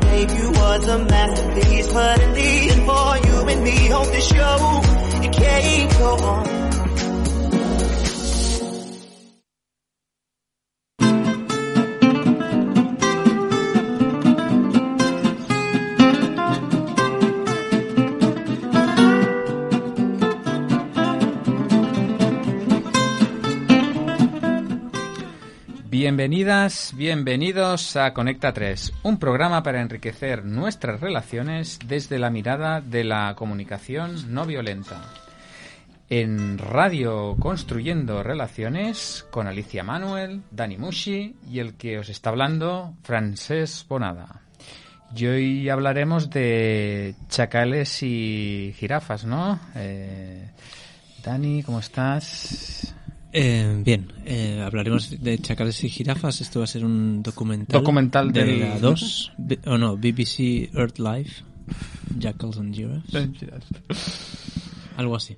Gave you was a masterpiece, but in the end for you and me, hope the show, it can't go on. Bienvenidas, bienvenidos a Conecta 3, un programa para enriquecer nuestras relaciones desde la mirada de la comunicación no violenta. En Radio Construyendo Relaciones con Alicia Manuel, Dani Mushi y el que os está hablando, Francés Bonada. Y hoy hablaremos de chacales y jirafas, ¿no? Eh, Dani, ¿cómo estás? Eh, bien, eh, hablaremos de chacales y jirafas. Esto va a ser un documental. Documental de la 2. B- O no, BBC Earth Life. Jackals and Giraffes. Algo así.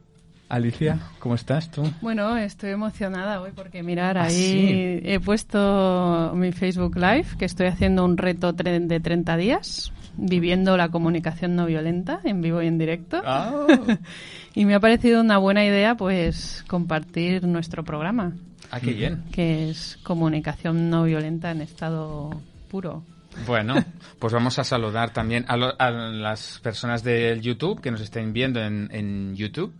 Alicia, ¿cómo estás tú? Bueno, estoy emocionada hoy porque mirar ¿Ah, ahí sí? he puesto mi Facebook Live que estoy haciendo un reto de 30 días viviendo la comunicación no violenta en vivo y en directo Ah. y me ha parecido una buena idea pues compartir nuestro programa Ah, qué bien. que es comunicación no violenta en estado puro. Bueno, pues vamos a saludar también a, lo- a las personas del YouTube que nos estén viendo en, en YouTube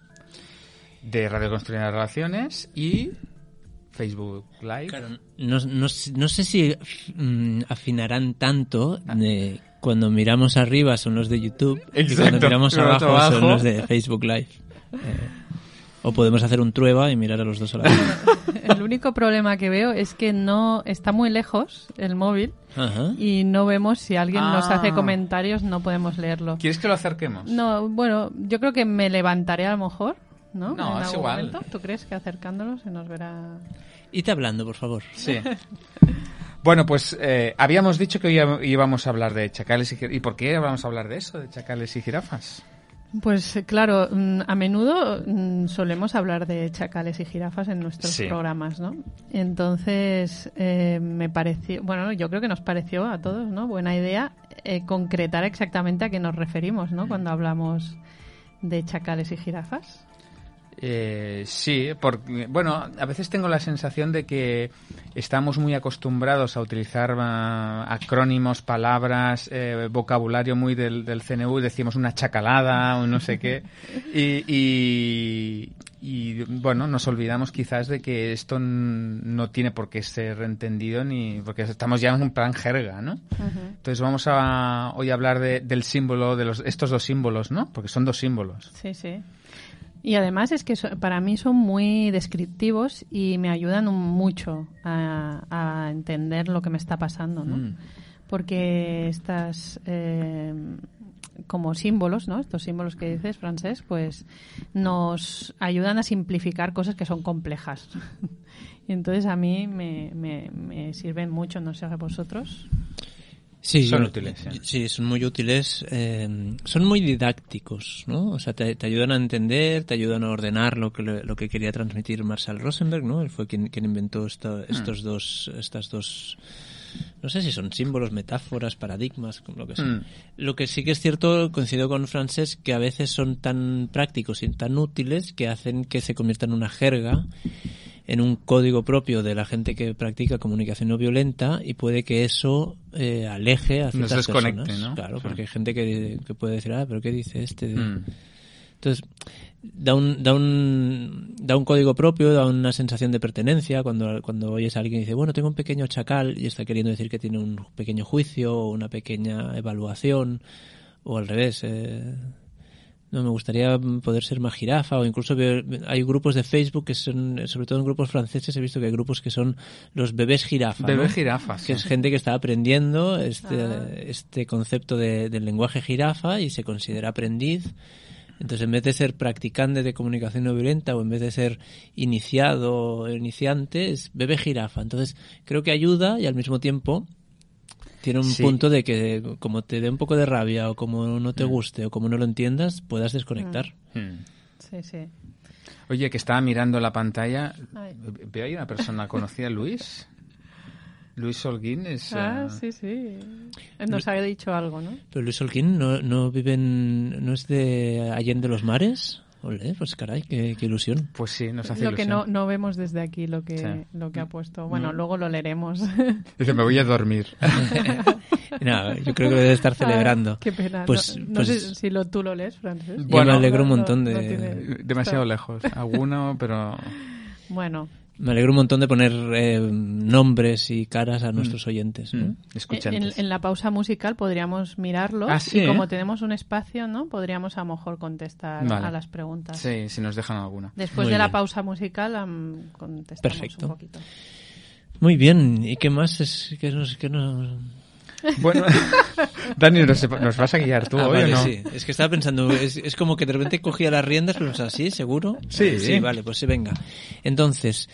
de Radio Construyendo Relaciones y Facebook Live. Claro, no, no, sé- no sé si mm, afinarán tanto de cuando miramos arriba son los de YouTube y Exacto, cuando miramos miramos abajo, son abajo. los de Facebook Live. Eh, o podemos hacer un trueba y mirar a los dos a la vez. El único problema que veo es que no está muy lejos el móvil Ajá. y no vemos si alguien nos Ah. hace comentarios, no podemos leerlo. ¿Quieres que lo acerquemos? No, bueno, yo creo que me levantaré a lo mejor, ¿no? No, En es algún igual. momento. ¿Tú crees que acercándolo se nos verá? Id hablando, por favor. Sí. Bueno, pues eh, habíamos dicho que hoy íbamos a hablar de chacales y jirafas. ¿Y por qué vamos a hablar de eso, de chacales y jirafas? Pues claro, mm, a menudo mm, solemos hablar de chacales y jirafas en nuestros Sí. programas, ¿no? Entonces, eh, me pareció, bueno, yo creo que nos pareció a todos, ¿no? Buena idea eh, concretar exactamente a qué nos referimos, ¿no? Cuando hablamos de chacales y jirafas. Eh, sí, porque, bueno, a veces tengo la sensación de que estamos muy acostumbrados a utilizar ah, acrónimos, palabras, eh, vocabulario muy del, del CNU, decimos una chacalada o no sé qué, y, y- y, bueno, nos olvidamos quizás de que esto no tiene por qué ser entendido ni porque estamos ya en un plan jerga, ¿no? Entonces vamos a hoy a hablar de- del símbolo, de los, estos dos símbolos, ¿no? Porque son dos símbolos. Sí, sí. Y además es que so- para mí son muy descriptivos y me ayudan mucho a, a entender lo que me está pasando, ¿no? Mm. Porque estas eh, como símbolos, ¿no? Estos símbolos que dices, Francés, pues nos ayudan a simplificar cosas que son complejas. y entonces a mí me, me, me sirven mucho, no sé a vosotros. Sí, Son yo- útiles, sí. Sí, son muy útiles. eh, son muy didácticos, ¿no? O sea, te, te ayudan a entender, te ayudan a ordenar lo que, lo que quería transmitir Marshall Rosenberg, ¿no? Él fue quien, quien inventó esta- estos dos, estas dos, no sé si son símbolos, metáforas, paradigmas, lo que sea. Mm. Lo que sí que es cierto, coincido con Frances, que a veces son tan prácticos y tan útiles que hacen que se convierta en una jerga en un código propio de la gente que practica comunicación no violenta y puede que eso eh, aleje a Nos ciertas desconecte, personas. ¿no? Claro, Sí. porque hay gente que, que puede decir, ah, pero ¿qué dice este? de-?" Mm. Entonces, da un, da, un, da un código propio, da una sensación de pertenencia cuando, cuando oyes a alguien y dice, bueno, tengo un pequeño chacal y está queriendo decir que tiene un pequeño juicio o una pequeña evaluación o al revés. eh, no, me gustaría poder ser más jirafa o incluso veo- hay grupos de Facebook que son, sobre todo en grupos franceses, he visto que hay grupos que son los bebés jirafa. ¿no? Bebé jirafas. que es gente que está aprendiendo este, este concepto de- del lenguaje jirafa y se considera aprendiz. Entonces, en vez de ser practicante de comunicación no violenta o en vez de ser iniciado o iniciante, es bebé jirafa. Entonces, creo que ayuda y al mismo tiempo tiene un Sí. punto de que como te dé un poco de rabia o como no te guste o como no lo entiendas, puedas desconectar. Mm. Sí, sí. Oye, que estaba mirando la pantalla. Veo ahí una persona conocida, Luis. Luis Holguín es... Ah, eh, sí, sí. Nos ha dicho algo, ¿no? Pero Luis Holguín no, no vive en, no es de Allende los Mares. Olé, pues caray, qué, qué ilusión. Pues sí, nos hace Lo que no, ilusión. no vemos desde aquí, lo que, Sí. lo que ha puesto. Bueno, Mm. luego lo leeremos. Dice, me voy a dormir. Nada, yo creo que lo debe estar celebrando. Ay, qué pena. Pues- no no pues- sé si lo, tú lo lees, Francis. Yo Bueno, me alegro un No, no, montón de... no tiene- Demasiado lejos. Alguno, pero... Bueno, Me alegro un montón de poner eh, nombres y caras a nuestros oyentes. ¿no? Mm, en, Escuchantes. en la pausa musical podríamos mirarlo Ah, sí, y como ¿eh? tenemos un espacio, ¿no? Podríamos a lo mejor contestar Vale. a las preguntas. Sí, si nos dejan alguna. Después Muy de la pausa musical am, contestamos Perfecto. un poquito. Muy bien, ¿y qué más es que nos, que nos... Bueno, Dani, ¿nos, nos vas a guiar tú Ah, hoy vale, o no? sí. Es que estaba pensando, es, es como que de repente cogía las riendas, pero sea, ¿sí? ¿Seguro? Sí. Sí, vale, pues sí, venga. Entonces,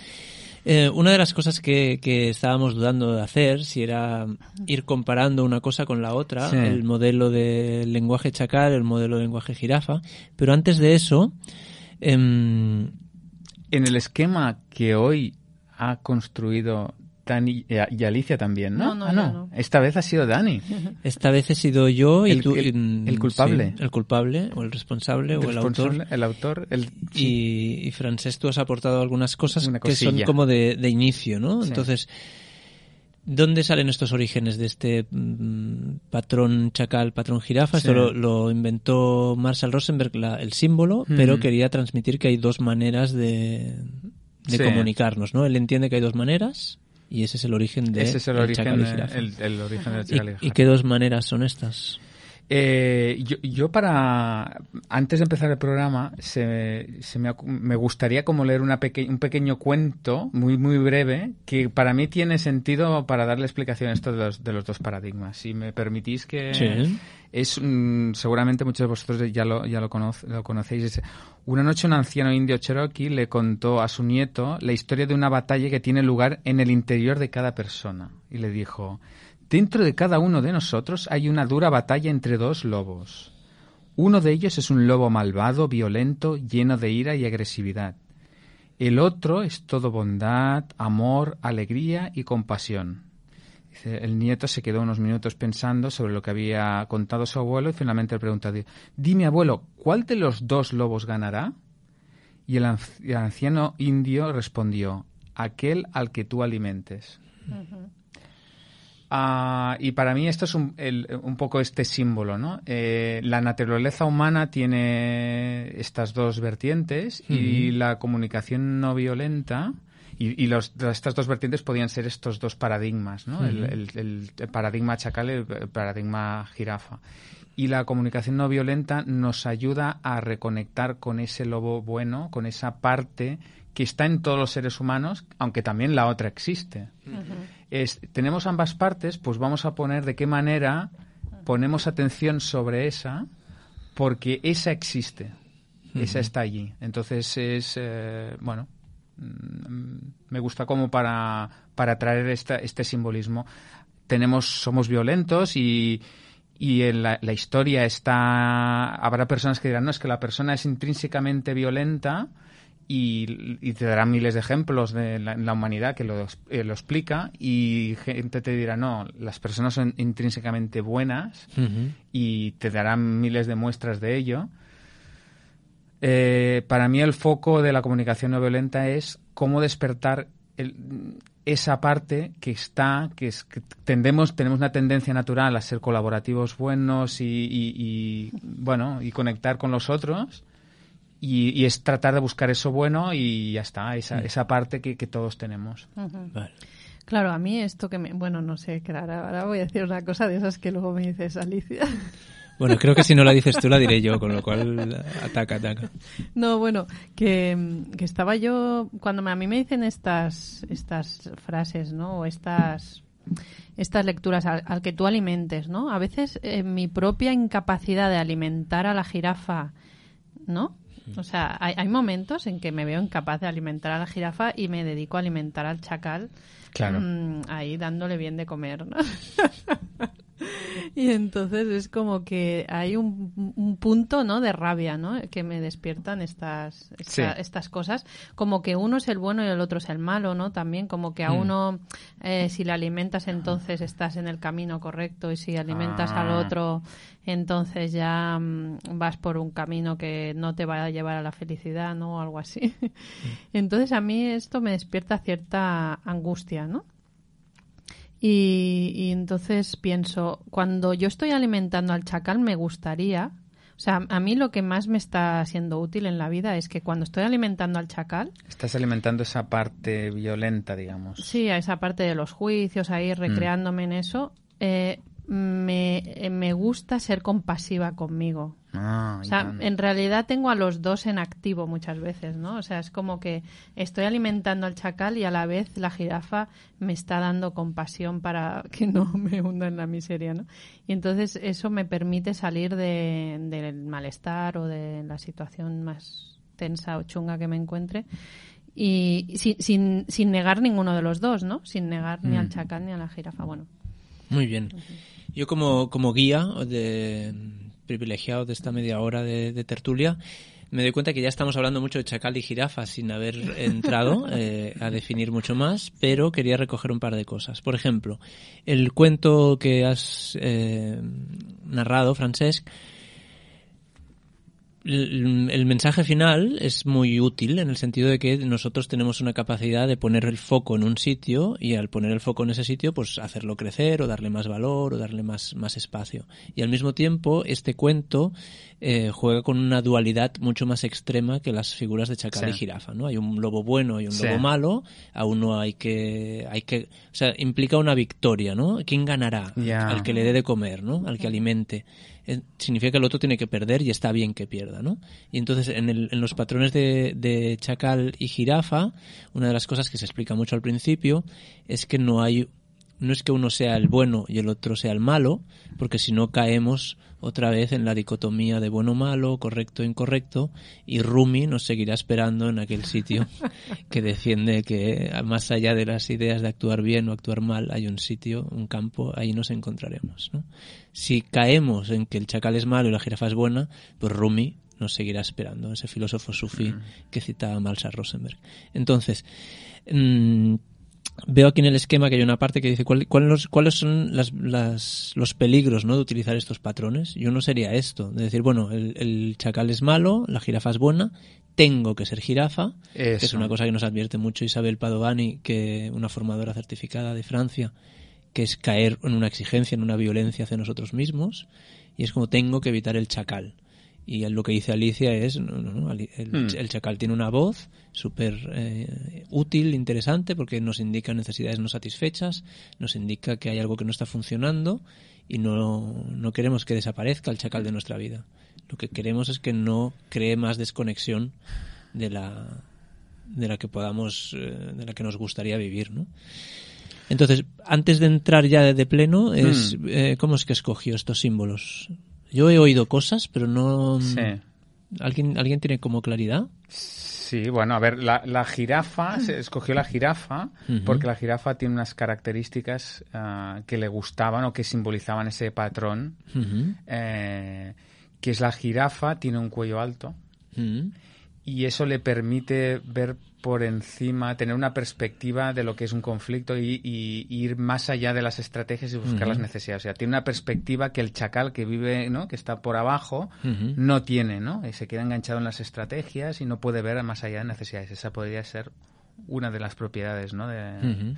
eh, una de las cosas que, que estábamos dudando de hacer, si era ir comparando una cosa con la otra, Sí. el modelo de lenguaje chacal, el modelo de lenguaje jirafa, pero antes de eso, em, En el esquema que hoy ha construido Dani y y Alicia también, ¿no? No, no, ah, no. Esta vez ha sido Dani. esta vez he sido yo y El- tú... el- mm, el culpable. sí, el culpable, o el responsable, o el autor. responsable, el autor, el... y, y Francés, tú has aportado algunas cosas Una que son como de, de inicio, ¿no? Sí. Entonces, ¿dónde salen estos orígenes de este mm, patrón chacal, patrón jirafa? Esto Sí. lo, lo inventó Marshall Rosenberg, la- el símbolo, Mm. pero quería transmitir que hay dos maneras de, de Sí. comunicarnos, ¿no? Él entiende que hay dos maneras y ese es el origen de Ese es el, origen, chacal y jirafa. el, el origen del ¿Y- chacal y ¿Y, jirafa. qué dos maneras son estas? Eh, yo, yo para antes de empezar el programa se, se me, me gustaría como leer una peque- un pequeño cuento muy muy breve que para mí tiene sentido para darle explicación a esto de los, de los dos paradigmas. Si me permitís que Sí. es mm, seguramente muchos de vosotros ya lo ya lo, conoce- lo conocéis. Es, una noche un anciano indio cherokee le contó a su nieto la historia de una batalla que tiene lugar en el interior de cada persona y le dijo Dentro de cada uno de nosotros hay una dura batalla entre dos lobos. Uno de ellos es un lobo malvado, violento, lleno de ira y agresividad. El otro es todo bondad, amor, alegría y compasión. El nieto se quedó unos minutos pensando sobre lo que había contado su abuelo y finalmente le pregunta, dime abuelo, ¿cuál de los dos lobos ganará? Y el anciano indio respondió, aquel al que tú alimentes. Ah, y para mí esto es un, el- un poco este símbolo, ¿no? Eh, la naturaleza humana tiene estas dos vertientes y la comunicación no violenta y, y los, estas dos vertientes podían ser estos dos paradigmas, ¿no? El- el, el- el paradigma chacal y el paradigma jirafa. Y la comunicación no violenta nos ayuda a reconectar con ese lobo bueno, con esa parte que está en todos los seres humanos, aunque también la otra existe. Es- tenemos ambas partes, pues vamos a poner de qué manera ponemos atención sobre esa, porque esa existe, esa está allí. Entonces es, eh, bueno, mm, me gusta como para, para traer esta, este simbolismo. Tenemos, somos violentos y, y en la, la historia está, habrá personas que dirán, no, es que la persona es intrínsecamente violenta, y, y te darán miles de ejemplos de la, en la humanidad que lo, eh, lo explica y gente te dirá no las personas son intrínsecamente buenas y te darán miles de muestras de ello. Eh, para mí el foco de la comunicación no violenta es cómo despertar el- esa parte que está que es que tendemos tenemos una tendencia natural a ser colaborativos buenos y, y- y, bueno y conectar con los otros y, y es tratar de buscar eso bueno y ya está, esa, esa parte que, que todos tenemos. Vale. Claro, a mí esto que me... Bueno, no sé, claro, ahora voy a decir una cosa de esas que luego me dices, Alicia. Bueno, creo que si no la dices tú la diré yo, con lo cual ataca, ataca. No, bueno, que, que estaba yo, cuando me- a mí me dicen estas, estas frases, ¿no? O estas, estas lecturas al, al que tú alimentes, ¿no? A veces eh, mi propia incapacidad de alimentar a la jirafa, ¿no? O sea, hay, hay momentos en que me veo incapaz de alimentar a la jirafa y me dedico a alimentar al chacal. Claro. mm, ahí dándole bien de comer, ¿no? Y entonces es como que hay un, un punto, ¿no? De rabia, ¿no? Que me despiertan estas, esta- Sí. estas cosas. Como que uno es el bueno y el otro es el malo, ¿no? También como que a Mm. uno, eh, si le alimentas, entonces estás en el camino correcto y si alimentas al Ah. otro, entonces ya mm, vas por un camino que no te va a llevar a la felicidad, ¿no? O algo así. Entonces a mí esto me despierta cierta angustia, ¿no? Y, y entonces pienso, cuando yo estoy alimentando al chacal, me gustaría, o sea, a mí lo que más me está siendo útil en la vida es que cuando estoy alimentando al chacal, Estás alimentando esa parte violenta, digamos. sí, a esa parte de los juicios, ahí recreándome en eso, eh, me, eh, me gusta ser compasiva conmigo. Ah, O y sea, en realidad tengo a los dos en activo muchas veces, ¿no? O sea, es como que estoy alimentando al chacal y a la vez la jirafa me está dando compasión para que no me hunda en la miseria, ¿no? Y entonces eso me permite salir de- del malestar o de la situación más tensa o chunga que me encuentre y sin, sin, sin negar ninguno de los dos, ¿no? Sin negar ni al Mm. chacal ni a la jirafa. Bueno, Muy bien. Yo como, como guía de privilegiado de esta media hora de, de tertulia, me doy cuenta que ya estamos hablando mucho de chacal y jirafa sin haber entrado eh, a definir mucho más, pero quería recoger un par de cosas. Por ejemplo, el cuento que has eh, narrado, Francesc, el, mensaje final es muy útil en el sentido de que nosotros tenemos una capacidad de poner el foco en un sitio y al poner el foco en ese sitio pues hacerlo crecer o darle más valor o darle más, más espacio. Y al mismo tiempo este cuento eh, juega con una dualidad mucho más extrema que las figuras de chacal Sí. y jirafa, ¿no? Hay un lobo bueno y un Sí. lobo malo, a uno hay que, hay que, o sea, implica una victoria, ¿no? ¿Quién ganará? Al que le dé de comer, ¿no? Al que alimente. Significa que el otro tiene que perder y está bien que pierda, ¿no? Y entonces en, el- en los patrones de, de chacal y jirafa, una de las cosas que se explica mucho al principio es que no hay, no es que uno sea el bueno y el otro sea el malo, porque si no caemos otra vez en la dicotomía de bueno malo, correcto incorrecto, y Rumi nos seguirá esperando en aquel sitio que defiende que más allá de las ideas de actuar bien o actuar mal hay un sitio, un campo, ahí nos encontraremos. ¿no? Si caemos en que el chacal es malo y la jirafa es buena, pues Rumi nos seguirá esperando, ese filósofo sufí que citaba Malsa Rosenberg. Entonces, mm, veo aquí en el esquema que hay una parte que dice cuál- cuál los- cuáles son las- las- los peligros ¿no? de utilizar estos patrones. Y uno sería esto, de decir, bueno, el, el chacal es malo, la jirafa es buena, tengo que ser jirafa, que es una cosa que nos advierte mucho Isabel Padovani, que una formadora certificada de Francia, que es caer en una exigencia, en una violencia hacia nosotros mismos, y es como tengo que evitar el chacal. Y lo que dice Alicia es, no, no, no, Ali- el, Hmm. el chacal tiene una voz súper eh, útil, interesante, porque nos indica necesidades no satisfechas, nos indica que hay algo que no está funcionando y no, no queremos que desaparezca el chacal de nuestra vida. Lo que queremos es que no cree más desconexión de la, de la que podamos, eh, de la que nos gustaría vivir, ¿no? Entonces, antes de entrar ya de, de pleno, es, Hmm. eh, ¿cómo es que escogió estos símbolos? Yo he oído cosas, pero no... Sí. ¿Alguien, ¿Alguien tiene como claridad? Sí, bueno, a ver, la, la jirafa, se escogió la jirafa porque la jirafa tiene unas características ah, que le gustaban o que simbolizaban ese patrón, eh, que es la jirafa, tiene un cuello alto ujú, y eso le permite ver por encima, tener una perspectiva de lo que es un conflicto y, y- y ir más allá de las estrategias y buscar las necesidades. O sea, tiene una perspectiva que el chacal que vive, ¿no? que está por abajo, no tiene, ¿no? Y se queda enganchado en las estrategias y no puede ver más allá de necesidades. Esa podría ser una de las propiedades, ¿no? De.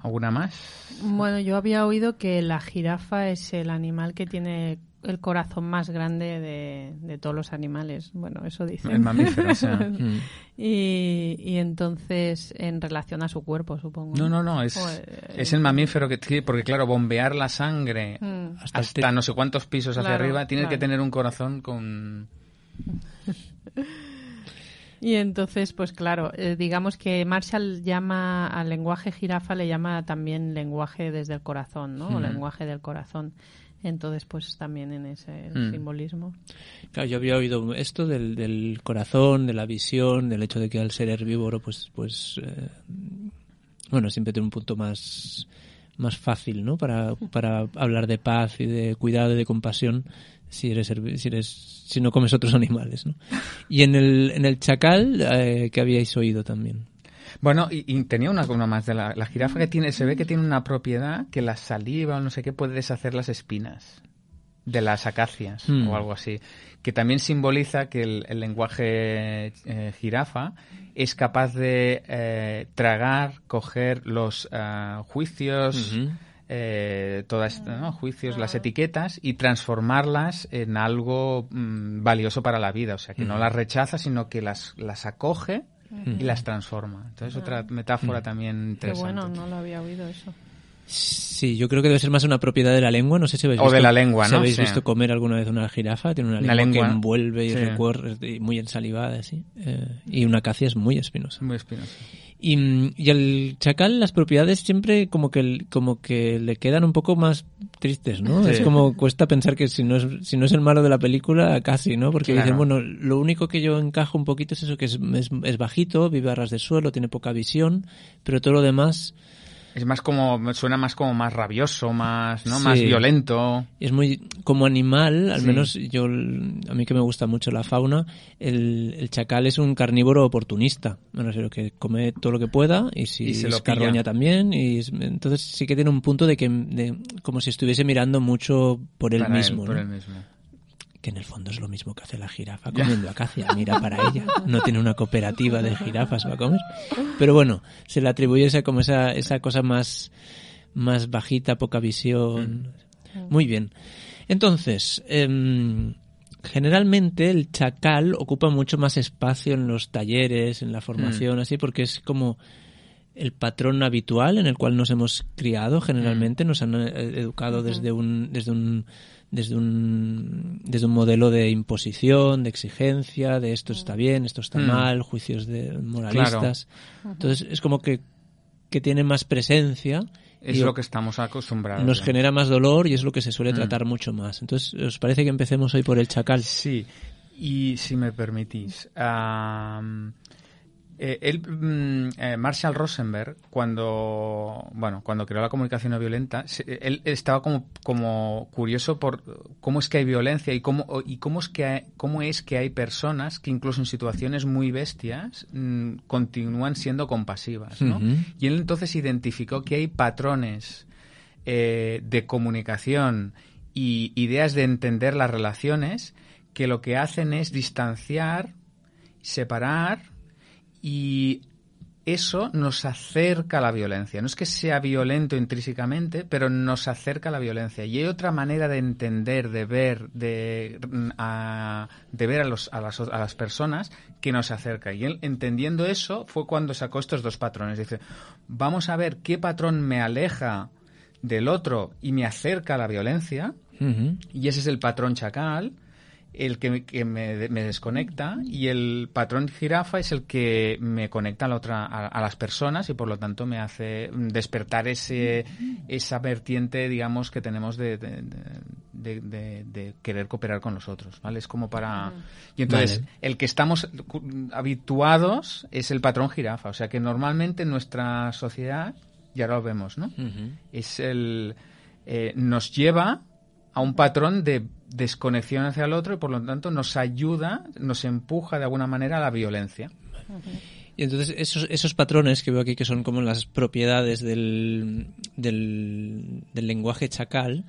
¿Alguna más? Bueno, yo había oído que la jirafa es el animal que tiene el corazón más grande de, de todos los animales. Bueno, eso dicen. El mamífero, o sea. Mm. y, y entonces, en relación a su cuerpo, supongo. No, no, no, es, Joder. es el mamífero que tiene, porque claro, bombear la sangre Mm. Hasta hasta, el- no sé cuántos pisos hacia Claro, arriba, tienes que tener un corazón con... Y entonces, pues claro, eh, digamos que Marshall llama al lenguaje jirafa, le llama también lenguaje desde el corazón, ¿no? O lenguaje del corazón. Entonces, pues también en ese Mm. simbolismo. Claro, yo había oído esto del, del corazón, de la visión, del hecho de que al ser herbívoro, pues, pues, eh, bueno, siempre tiene un punto más, más fácil, ¿no? Para, para hablar de paz y de cuidado y de compasión si eres si eres si no comes otros animales, ¿no? Y en el en el chacal eh, que habíais oído también. Bueno, y, tenía una más de la, la jirafa que tiene, se ve que tiene una propiedad que la saliva o no sé qué puede deshacer las espinas de las acacias Hmm. o algo así, que también simboliza que el, el lenguaje eh, jirafa es capaz de eh, tragar, coger los ah, juicios, eh, todas ¿no? juicios, las etiquetas y transformarlas en algo mm, valioso para la vida, o sea que no las rechaza, sino que las las acoge y las transforma. Entonces otra metáfora también Qué interesante. bueno, no lo había oído eso. Sí, yo creo que debe ser más una propiedad de la lengua. No sé si habéis O visto, de la lengua, si ¿no? habéis Sí. visto comer alguna vez una jirafa. Tiene una, Una lengua, que envuelve y Sí. recorre, y muy ensalivada, así. Eh, y una acacia es muy espinosa. Muy espinoso. Y, y al chacal las propiedades siempre como que como que le quedan un poco más tristes, ¿no? Sí. Es como cuesta pensar que si no es si no es el malo de la película casi, ¿no? Porque Claro. dicen, bueno, lo único que yo encajo un poquito es eso que es, es, es bajito, vive a ras de suelo, tiene poca visión, pero todo lo demás Es más como, suena más como más rabioso, más, ¿no? Sí. Más violento. es muy como animal, al Sí. menos yo a mí que me gusta mucho la fauna, el, el chacal es un carnívoro oportunista, me refiero que come todo lo que pueda y si Y se lo carroña también y es- entonces sí que tiene un punto de que de- como si estuviese mirando mucho por él para mismo, por ¿no? él mismo. Que en el fondo es lo mismo que hace la jirafa comiendo acacia, mira para ella, no tiene una cooperativa de jirafas para comer, pero bueno, se le atribuye esa como esa esa cosa más más bajita, poca visión. Muy bien. Entonces, em, generalmente el chacal ocupa mucho más espacio en los talleres, en la formación, así, porque es como el patrón habitual en el cual nos hemos criado. Generalmente, nos han eh, educado desde un, desde un desde un desde un modelo de imposición, de exigencia, de esto está bien, esto está Mm. mal, juicios de moralistas. Entonces es como que que tiene más presencia Es y lo que estamos acostumbrados. nos ya. genera más dolor y es lo que se suele Mm. tratar mucho más. Entonces, ¿os parece que empecemos hoy por el chacal? Sí, y si me permitís, am, eh, él, mm, eh, Marshall Rosenberg, cuando bueno, cuando creó la comunicación no violenta, se- él estaba como, como curioso por cómo es que hay violencia y cómo y cómo es que hay, cómo es que hay personas que incluso en situaciones muy bestias mm, continúan siendo compasivas, ¿no? Y él entonces identificó que hay patrones eh, de comunicación y ideas de entender las relaciones que lo que hacen es distanciar, separar y eso nos acerca a la violencia. No es que sea violento intrínsecamente, pero nos acerca a la violencia. Y hay otra manera de entender, de ver, de, a, de ver a, los, a, las, a las personas que nos acerca. Y él, entendiendo eso, fue cuando sacó estos dos patrones. Dice, vamos a ver qué patrón me aleja del otro y me acerca a la violencia. Y ese es el patrón chacal, el que, me- que me, me desconecta, y el patrón jirafa es el que me conecta a, la otra, a, a las personas y por lo tanto me hace despertar ese, esa vertiente, digamos, que tenemos de, de, de- de- de querer cooperar con los otros, ¿vale? Es como para... Y entonces, Vale. el que estamos habituados es el patrón jirafa, o sea que normalmente en nuestra sociedad, y ahora lo vemos, ¿no? Es el eh, nos lleva a un patrón de desconexión hacia el otro y por lo tanto nos ayuda, nos empuja de alguna manera a la violencia. Y entonces esos, esos patrones que veo aquí que son como las propiedades del, del, del lenguaje chacal,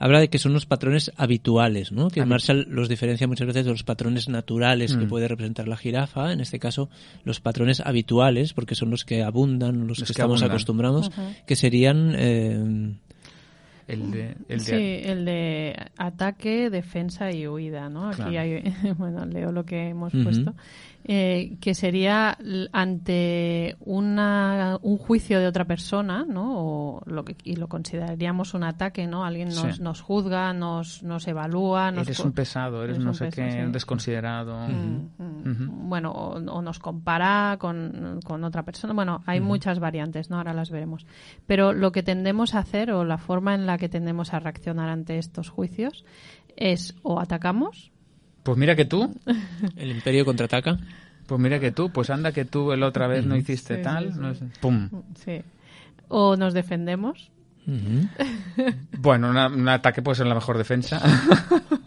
habla de que son los patrones habituales, ¿no? Que Marshall los diferencia muchas veces de los patrones naturales que Mm. puede representar la jirafa, en este caso los patrones habituales, porque son los que abundan, los, Los que, que estamos abundan. acostumbrados, que serían... eh, El de, el de Sí, el de ataque, defensa y huida, ¿no? Aquí Claro. hay, bueno, leo lo que hemos puesto, eh, que sería ante una, un juicio de otra persona, ¿no? O lo que, y lo consideraríamos un ataque, ¿no? Alguien nos, Sí. nos juzga, nos, nos evalúa, nos eres un pesado, eres, eres no sé qué, sí. un desconsiderado. Mm, mm. Bueno, o, o nos compara con, con otra persona. Bueno, hay muchas variantes, ¿no? Ahora las veremos. Pero lo que tendemos a hacer o la forma en la que tendemos a reaccionar ante estos juicios es o atacamos, Pues mira que tú, el imperio contraataca. pues mira que tú, pues anda que tú el otra vez no hiciste Sí, tal, sí, sí. no sé. pum. sí, o nos defendemos. Bueno, una- un ataque puede ser la mejor defensa.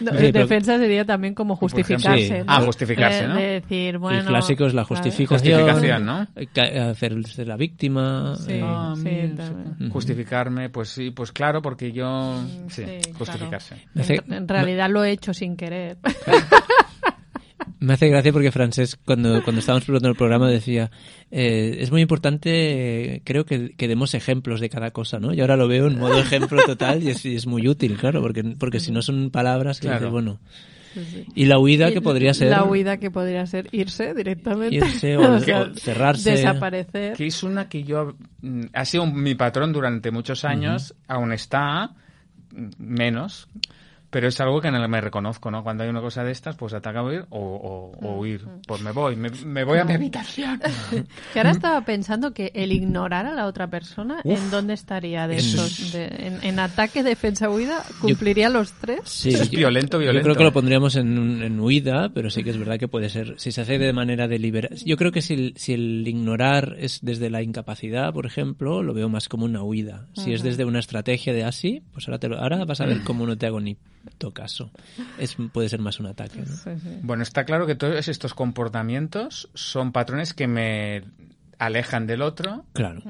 No, Sí, pero- defensa sería también como Por ejemplo, justificarse. sí. ¿no? Ah, justificarse, ¿no? De decir, bueno... el clásico es la claro. justificación. Justificación, ¿no? eh, Hacerse la víctima. Sí. eh, Ah, también. Justificarme, pues sí, pues claro, porque yo... Sí, sí, justificarse. Hace- En, en realidad lo he hecho sin querer. Me hace gracia porque Francés, cuando, cuando estábamos preparando el programa, decía, eh, es muy importante, eh, creo que, que demos ejemplos de cada cosa, ¿no? Y ahora lo veo en modo ejemplo total y es, y es muy útil, claro, porque, porque si no son palabras, que Claro. dices, bueno. Y la huida que podría ser La huida que podría ser irse directamente. irse o, O sea, o cerrarse. Desaparecer. Que es una que yo... mm, Ha sido mi patrón durante muchos años, aún está mm, menos, pero es algo que en el que me reconozco, ¿no? Cuando hay una cosa de estas, pues ataca a huir o, o- o huir. Pues me voy, me, me voy a mi habitación. Que ahora estaba pensando que el ignorar a la otra persona, ¿en dónde estaría de Eso esos? de- en, en ataque, defensa, huida, ¿cumpliría los tres? Sí, es yo- violento, violento. Yo creo que lo pondríamos en, en huida, pero sí que es verdad que puede ser, si se hace de manera deliberada. Yo creo que si el, si el ignorar es desde la incapacidad, por ejemplo, lo veo más como una huida. Si es desde una estrategia de así, pues ahora, te lo- ahora vas a ver cómo no te hago ni to caso. Es, puede ser más un ataque. ¿no? Sí, sí. Bueno, está claro que todos estos comportamientos son patrones que me alejan del otro, Claro.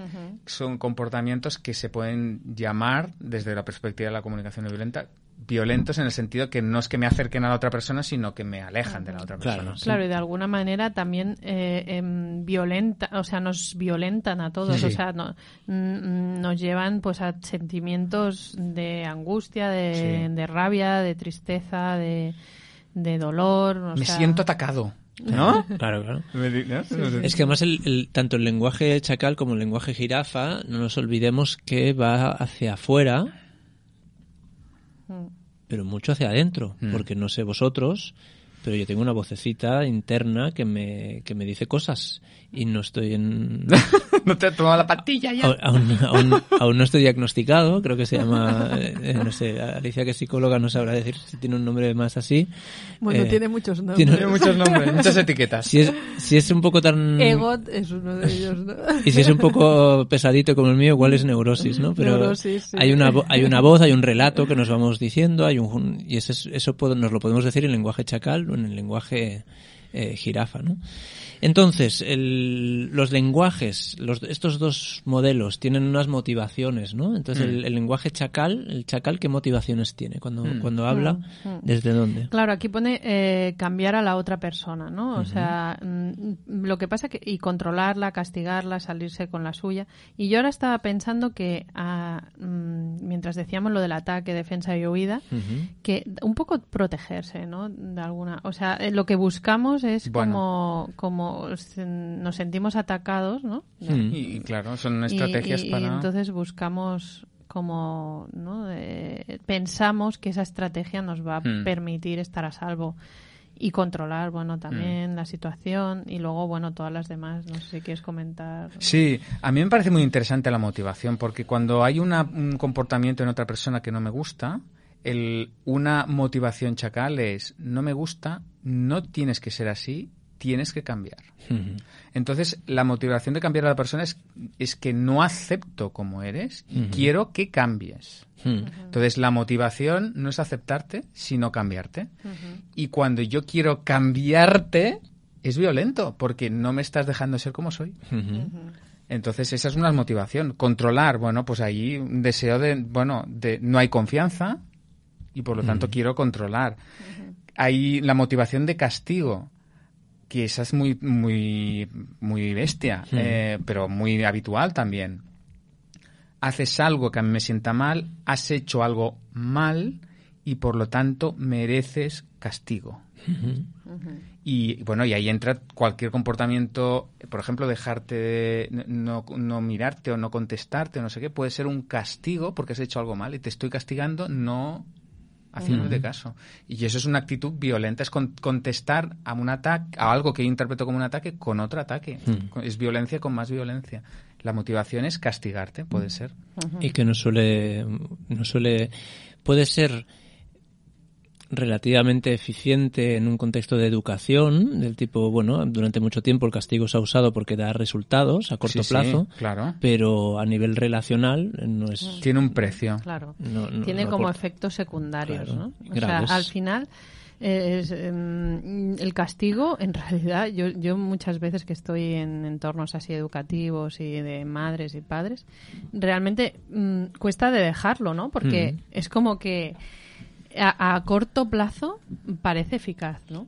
son comportamientos que se pueden llamar, desde la perspectiva de la comunicación no violenta, violentos en el sentido que no es que me acerquen a la otra persona, sino que me alejan de la otra Claro, persona. sí. Claro, y de alguna manera también eh, em, violenta, o sea, nos violentan a todos, Sí. o sea, no- mm, nos llevan pues a sentimientos de angustia, de, Sí. de rabia, de tristeza, de, de dolor. o Me sea, siento atacado, ¿no? Claro, claro. Es que además el, el- tanto el lenguaje chacal como el lenguaje jirafa, no nos olvidemos que va hacia afuera. Pero mucho hacia adentro, Mm. porque no sé vosotros, pero yo tengo una vocecita interna que me, que me dice cosas y no estoy en... no te has tomado la pastilla ya. aún, aún- aún- no estoy diagnosticado, creo que se llama, eh, no sé, Alicia que es psicóloga no sabrá decir si tiene un nombre más así. Bueno, Eh, tiene muchos nombres. tiene- Tiene muchos nombres, muchas etiquetas. Si es, si es un poco tan... Egot es uno de ellos, ¿no? Y si es un poco pesadito como el mío, igual es neurosis, ¿no? Pero Neurosis, sí. hay una hay una voz, hay un relato que nos vamos diciendo, hay un y eso puedo- nos lo podemos decir en lenguaje chacal en el lenguaje eh, jirafa, ¿no? Entonces, el- los lenguajes, los, estos dos modelos tienen unas motivaciones, ¿no? Entonces, Mm. el, el lenguaje chacal, el chacal, ¿qué motivaciones tiene cuando, Mm. cuando habla? Mm, mm. ¿Desde dónde? Claro, aquí pone eh, cambiar a la otra persona, ¿no? O sea, mm, lo que pasa que y controlarla, castigarla, salirse con la suya. Y yo ahora estaba pensando que ah, mm, mientras decíamos lo del ataque, defensa y huida, que un poco protegerse, ¿no? De alguna, o sea, eh, lo que buscamos es Bueno. como como nos sentimos atacados, ¿no? Mm. Y, claro, son estrategias y, y para... entonces buscamos como no Eh, pensamos que esa estrategia nos va a Hmm. permitir estar a salvo y controlar bueno también la situación y luego bueno todas las demás no sé si quieres comentar Sí, a mí me parece muy interesante la motivación, porque cuando hay una- un comportamiento en otra persona que no me gusta, el, una motivación chacal es, no me gusta, no tienes que ser así, tienes que cambiar. Entonces, la motivación de cambiar a la persona es, es que no acepto como eres y quiero que cambies. Entonces, la motivación no es aceptarte, sino cambiarte. Y cuando yo quiero cambiarte, es violento, porque no me estás dejando ser como soy. Entonces, esa es una motivación. Controlar, bueno, pues ahí un deseo de, bueno, de no hay confianza y por lo tanto quiero controlar. Hay la motivación de castigo, que esa es muy, muy, muy bestia, eh, pero muy habitual también. Haces algo que a mí me sienta mal, has hecho algo mal y por lo tanto mereces castigo. Y bueno, y ahí entra cualquier comportamiento, por ejemplo, dejarte de no, no mirarte o no contestarte o no sé qué, puede ser un castigo porque has hecho algo mal y te estoy castigando no haciéndote caso. Y eso es una actitud violenta, es con- contestar a un ataque, a algo que yo interpreto como un ataque con otro ataque. Es violencia con más violencia. La motivación es castigarte, puede ser. y que no suele no suele puede ser relativamente eficiente en un contexto de educación, del tipo, bueno, durante mucho tiempo el castigo se ha usado porque da resultados a corto Sí, sí, plazo, claro. pero a nivel relacional no es... Tiene un precio. Claro. No- no- Tiene no como aporta. efectos secundarios, Claro, ¿no? O graves. sea, al final eh, es, em, el castigo, en realidad, yo, yo muchas veces que estoy en entornos así educativos y de madres y padres, realmente mm, cuesta de dejarlo, ¿no? Porque Mm. es como que a, a corto plazo parece eficaz, ¿no?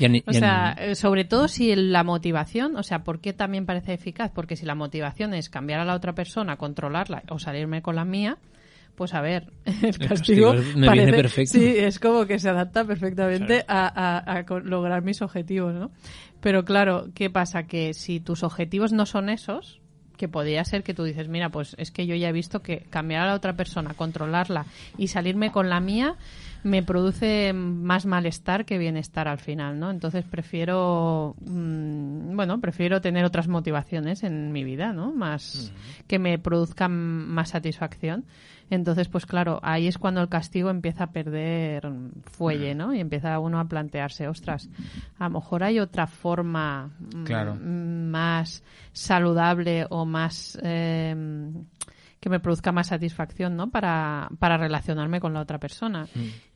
Ni- O sea, eh, sobre todo si la motivación, o sea, ¿por qué también parece eficaz? Porque si la motivación es cambiar a la otra persona, controlarla o salirme con la mía, pues a ver, el castigo, castigo me viene perfecto. Sí, es como que se adapta perfectamente a, a- lograr mis objetivos, ¿no? Pero claro, ¿qué pasa? Que si tus objetivos no son esos, que podría ser que tú dices, mira, pues es que yo ya he visto que cambiar a la otra persona, controlarla y salirme con la mía me produce más malestar que bienestar al final, ¿no? Entonces prefiero, mm, bueno, prefiero tener otras motivaciones en mi vida, ¿no? Más que me produzcan más satisfacción. Entonces, pues claro, ahí es cuando el castigo empieza a perder fuelle, ¿no? Y empieza uno a plantearse, ostras, a lo mejor hay otra forma mm, Claro. más saludable o más eh, que me produzca más satisfacción, ¿no? Para, para relacionarme con la otra persona.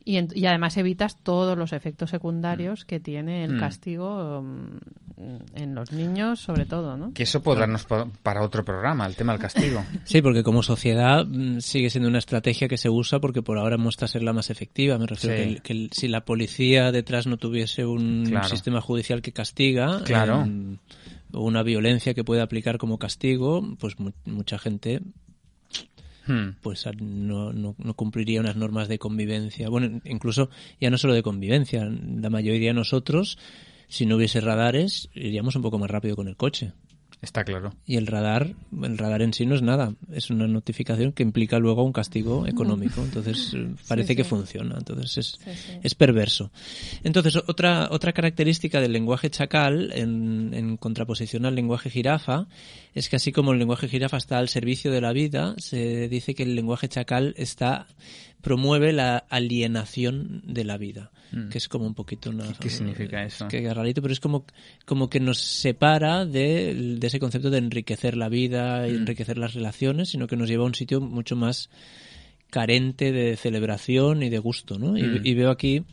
Y, en- y además evitas todos los efectos secundarios que tiene el Mm. castigo mm, en los niños, sobre todo, ¿no? Que eso darnos pa- para otro programa, el tema del castigo. Sí, porque como sociedad mm, sigue siendo una estrategia que se usa porque por ahora muestra ser la más efectiva. Me refiero Sí. que, el- que el- si la policía detrás no tuviese un Claro. sistema judicial que castiga, Claro. em, o una violencia que puede aplicar como castigo, pues mu- mucha gente Hmm. pues no, no, no cumpliría unas normas de convivencia. Bueno, incluso ya no solo de convivencia, la mayoría de nosotros, si no hubiese radares, iríamos un poco más rápido con el coche. Está claro. Y el radar, el radar en sí no es nada, es una notificación que implica luego un castigo económico. Entonces parece que funciona, entonces es, Sí, sí. es perverso. Entonces otra otra característica del lenguaje chacal en, en contraposición al lenguaje jirafa es que así como el lenguaje jirafa está al servicio de la vida, se dice que el lenguaje chacal está promueve la alienación de la vida, que es como un poquito una ¿Qué significa es eso? que es rarito, pero es como, como que nos separa de, de ese concepto de enriquecer la vida y enriquecer las relaciones, sino que nos lleva a un sitio mucho más carente de celebración y de gusto, ¿no? Y, Mm. y veo aquí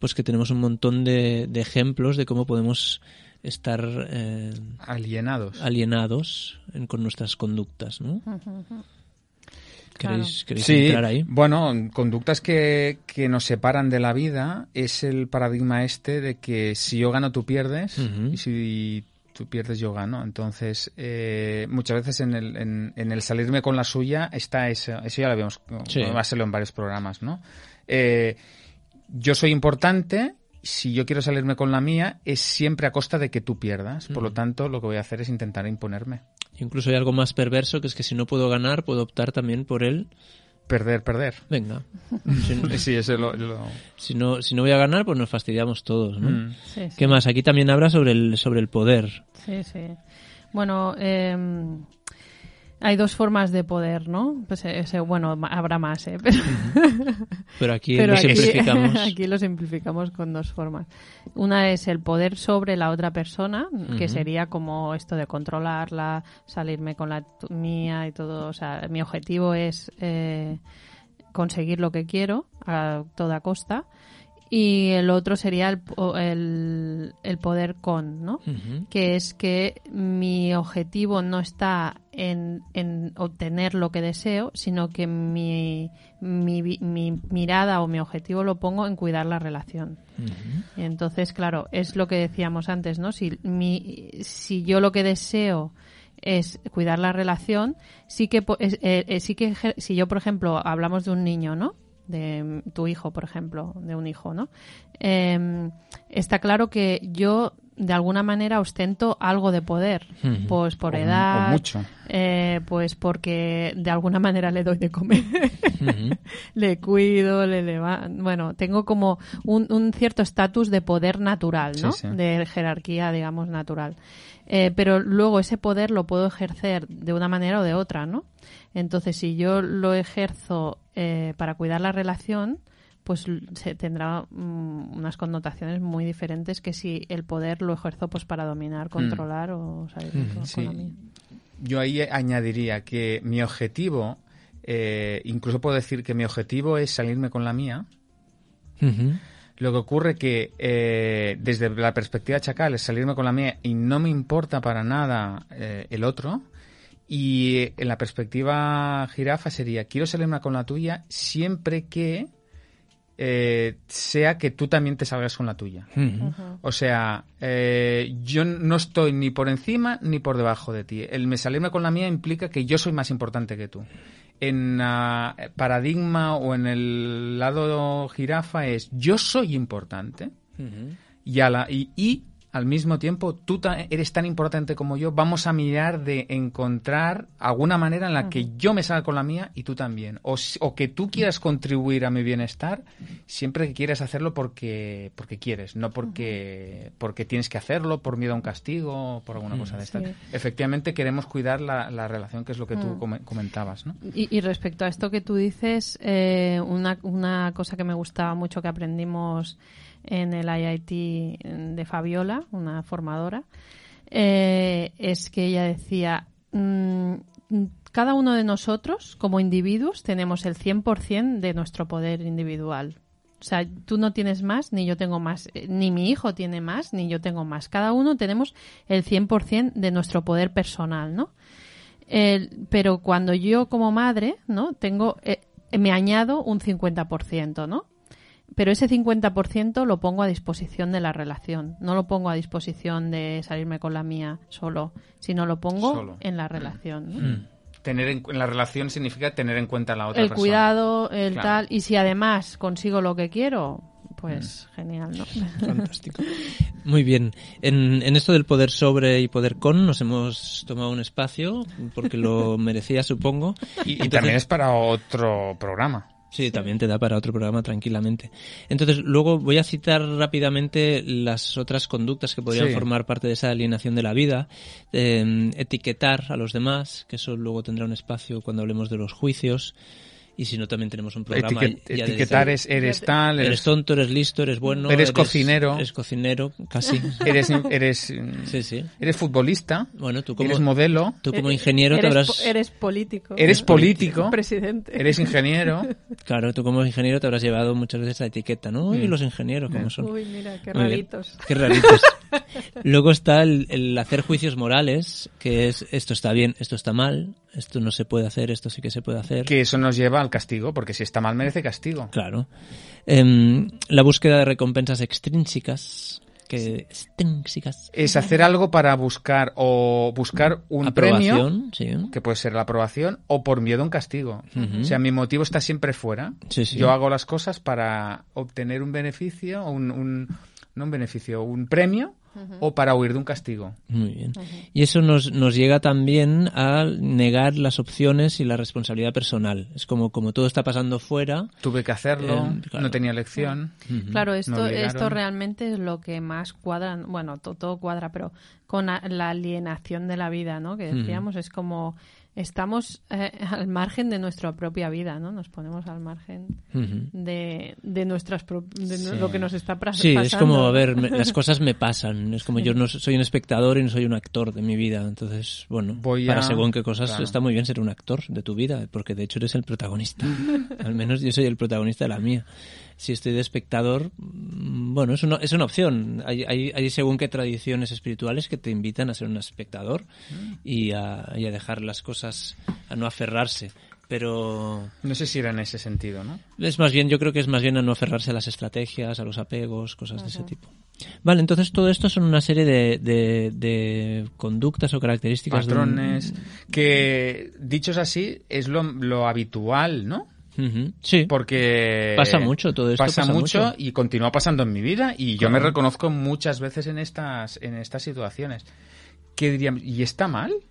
pues que tenemos un montón de, de ejemplos de cómo podemos estar eh, Alienados. alienados en- con nuestras conductas, ¿no? ¿Queréis, queréis Sí, entrar ahí? bueno, conductas que, que nos separan de la vida es el paradigma este de que si yo gano tú pierdes y si tú pierdes yo gano. Entonces, eh, muchas veces en el, en, en el salirme con la suya está eso, eso ya lo habíamos Sí. hacerlo en varios programas, ¿no? Eh, yo soy importante, si yo quiero salirme con la mía es siempre a costa de que tú pierdas. Por lo tanto, lo que voy a hacer es intentar imponerme. Incluso hay algo más perverso que es que si no puedo ganar, puedo optar también por el Perder, perder. venga. Si, Sí, eso lo- lo- si no, si no voy a ganar, pues nos fastidiamos todos, ¿no? Mm. Sí, sí. ¿Qué más? Aquí también habla sobre el, sobre el poder. Sí, sí. Bueno, eh, hay dos formas de poder, ¿no? Pues ese, bueno, habrá más, ¿eh? Pero, Pero aquí pero lo aquí, simplificamos. aquí lo simplificamos con dos formas. Una es el poder sobre la otra persona, que sería como esto de controlarla, salirme con la mía y todo. O sea, mi objetivo es eh, conseguir lo que quiero a toda costa. Y el otro sería el, el, el poder con, ¿no? Que es que mi objetivo no está en, en obtener lo que deseo, sino que mi, mi, mirada o mi objetivo lo pongo en cuidar la relación. Entonces, claro, es lo que decíamos antes, ¿no? Si, mi, si yo lo que deseo es cuidar la relación, sí que, eh, eh, sí que si yo, por ejemplo, hablamos de un niño, ¿no? De tu hijo, por ejemplo, de un hijo, ¿no? Eh, está claro que yo, de alguna manera, ostento algo de poder, pues por O- o edad, mucho. eh, pues porque de alguna manera le doy de comer. Le cuido, le levanto. Bueno, tengo como un, un cierto estatus de poder natural, ¿no? Sí, sí. De jerarquía, digamos, natural. Eh, pero luego ese poder lo puedo ejercer de una manera o de otra, ¿no? Entonces, si yo lo ejerzo eh, para cuidar la relación, pues se tendrá mm, unas connotaciones muy diferentes que si el poder lo ejerzo pues para dominar, controlar o salir con Mm. Sí. la mía. Yo ahí añadiría que mi objetivo, eh, incluso puedo decir que mi objetivo es salirme con la mía. Ujú. Lo que ocurre que eh, desde la perspectiva chacal es salirme con la mía y no me importa para nada eh, el otro. Y en la perspectiva jirafa sería quiero salirme con la tuya siempre que eh, sea que tú también te salgas con la tuya. O sea, eh, yo no estoy ni por encima ni por debajo de ti. El me salirme con la mía implica que yo soy más importante que tú. En ah, paradigma o en el lado jirafa es yo soy importante Ujú. y, a la- y, y al mismo tiempo tú eres tan importante como yo. Vamos a mirar de encontrar alguna manera en la que yo me salga con la mía y tú también. O, o que tú quieras contribuir a mi bienestar siempre que quieras hacerlo porque, porque quieres, no porque, porque tienes que hacerlo por miedo a un castigo o por alguna cosa de esta. Sí. Efectivamente queremos cuidar la, la relación, que es lo que tú Mm. come- comentabas, ¿no? Y, y respecto a esto que tú dices, eh, una, una cosa que me gustaba mucho que aprendimos en el IIT de Fabiola, una formadora, eh, es que ella decía, mm, cada uno de nosotros como individuos tenemos el 100% de nuestro poder individual. O sea, tú no tienes más, ni yo tengo más, eh, ni mi hijo tiene más, ni yo tengo más. Cada uno tenemos el 100% de nuestro poder personal, ¿no? Pero cuando yo como madre, ¿no? Tengo, eh, me añado un 50%, ¿no? Pero ese 50% lo pongo a disposición de la relación. No lo pongo a disposición de salirme con la mía solo, sino lo pongo Solo. en la relación. ¿no? Mm. Tener en, en la relación significa tener en cuenta a la otra El persona. cuidado, el Claro. tal. Y si además consigo lo que quiero, pues Mm. genial, ¿no? Fantástico. Muy bien. En, en esto del poder sobre y poder con nos hemos tomado un espacio porque lo merecía, supongo. Y, y Entonces- también es para otro programa. Sí, también te da para otro programa tranquilamente. Entonces, luego voy a citar rápidamente las otras conductas que podrían Sí. formar parte de esa alienación de la vida. Eh, etiquetar a los demás, que eso luego tendrá un espacio cuando hablemos de los juicios. Y si no, también tenemos un programa. Etiquet- ya de etiquetar decir, es eres tal, Eres eres, tonto, eres listo, eres bueno. Eres cocinero. Eres cocinero, casi. eres, eres, Sí, sí. eres futbolista, Bueno, tú como, eres modelo, tú como Eh, ingeniero te eres, habrás... po- eres político. Eres ¿no? político. Presidente. eres ingeniero. Claro, tú como ingeniero te habrás llevado muchas veces la etiqueta, ¿no? Y Mm. los ingenieros, como son. Uy, mira, qué raritos. Qué raritos. Luego está el, el hacer juicios morales, que es esto está bien, esto está mal, esto no se puede hacer, esto sí que se puede hacer. Que eso nos lleva al castigo, porque si está mal merece castigo. Claro. Em, la búsqueda de recompensas extrínsecas, que extrínsecas. Es hacer algo para buscar o buscar un premio, Aprobación, sí. que puede ser la aprobación, o por miedo a un castigo. O sea, mi motivo está siempre fuera. Sí, sí. Yo hago las cosas para obtener un beneficio, un, un- no un beneficio, un premio, o para huir de un castigo. Muy bien. Y eso nos, nos llega también a negar las opciones y la responsabilidad personal. Es como, como todo está pasando fuera. Tuve que hacerlo, Eh, claro. no tenía elección. Claro, esto, esto realmente es lo que más cuadra, bueno, to- todo cuadra, pero con a- la alienación de la vida, ¿no? Que decíamos, es como estamos eh, al margen de nuestra propia vida, ¿no? Nos ponemos al margen de, de nuestras pro- de Sí. lo que nos está pra- Sí, pasando. es como, a ver, me- las cosas me pasan. Es como yo no soy un espectador y no soy un actor de mi vida. Entonces, bueno, Voy para a- según qué cosas claro. está muy bien ser un actor de tu vida, porque de hecho eres el protagonista. Al menos yo soy el protagonista de la mía. Si estoy de espectador, mm, bueno, es una, es una opción. Hay, hay, hay según qué tradiciones espirituales que te invitan a ser un espectador y a, y a dejar las cosas, a no aferrarse. Pero No sé si era en ese sentido, ¿no? es más bien, yo creo que es más bien a no aferrarse a las estrategias, a los apegos, cosas de ese tipo. Vale, entonces todo esto son una serie de, de, de conductas o características. de un- Patrones, que dichos así es lo, lo habitual, ¿no? Sí. Porque Pasa mucho todo esto, Pasa, pasa mucho, mucho. y continúa pasando en mi vida y yo me reconozco muchas veces en estas en estas situaciones. ¿Qué diríamos? ¿Y está mal?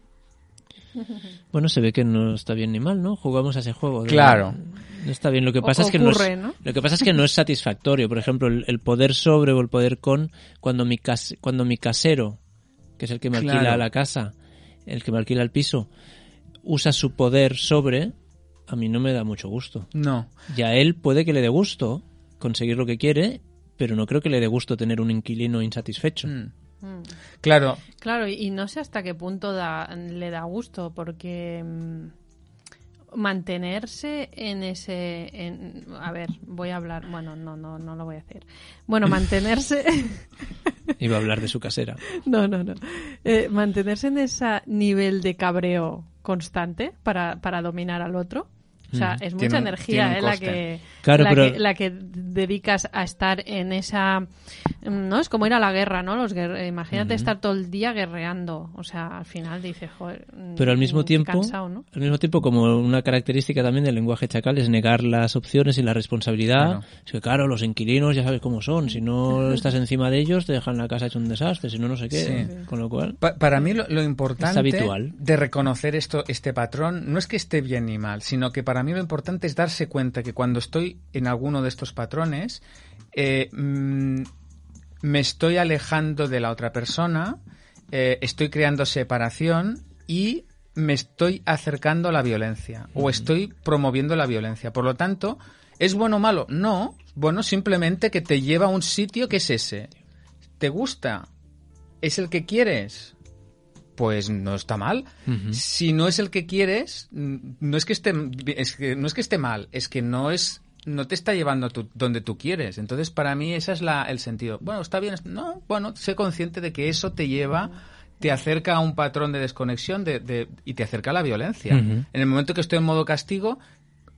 Bueno, se ve que no está bien ni mal, ¿no? Jugamos a ese juego. Claro. No está bien. Lo que O- pasa es que no ocurre, es, ¿no? lo que pasa es que no es satisfactorio. Por ejemplo, el, el poder sobre o el poder con cuando mi cas- cuando mi casero, que es el que me alquila Claro. la casa, el que me alquila el piso, usa su poder sobre, a mí no me da mucho gusto. No. Y a él puede que le dé gusto, conseguir lo que quiere, pero no creo que le dé gusto tener un inquilino insatisfecho. Mm. Mm. Claro, Claro, y no sé hasta qué punto da- le da gusto, porque mm, mantenerse en ese... en- a ver, voy a hablar... Bueno, no, no, no lo voy a hacer. Bueno, mantenerse... Iba a hablar de su casera. no, no, no. Eh, mantenerse en ese nivel de cabreo constante para, para dominar al otro. O sea, Mm. es mucha energía tiene eh, la, coste. que, Claro, la, pero- que, la que dedicas a estar en esa... mm, ¿No? Es como ir a la guerra, ¿no? Los guer- Imagínate estar todo el día guerreando. O sea, al final dices, joder... mm, Pero al mismo qué tiempo, cansado, ¿no? al mismo tiempo, como una característica también del lenguaje chacal es negar las opciones y la responsabilidad. Claro. Es que claro, los inquilinos ya sabes cómo son. Si no estás encima de ellos, te dejan la casa hecho un desastre. Si no, no sé qué. Sí. Con lo cual, Pa- para mí lo, lo importante habitual. de reconocer esto, este patrón no es que esté bien ni mal, sino que para mí lo importante es darse cuenta que cuando estoy en alguno de estos patrones, eh, mm, me estoy alejando de la otra persona, eh, estoy creando separación y me estoy acercando a la violencia o estoy promoviendo la violencia. Por lo tanto, ¿es bueno o malo? No. Bueno, simplemente que te lleva a un sitio que es ese. ¿Te gusta? ¿Es el que quieres? Pues no está mal. Si no es el que quieres, no es que esté, es que, no es que esté mal, es que no es no te está llevando a tu- donde tú quieres. Entonces, para mí, ese es la, el sentido. Bueno, está bien. No, bueno, sé consciente de que eso te lleva, te acerca a un patrón de desconexión de, de- y te acerca a la violencia. En el momento que estoy en modo castigo,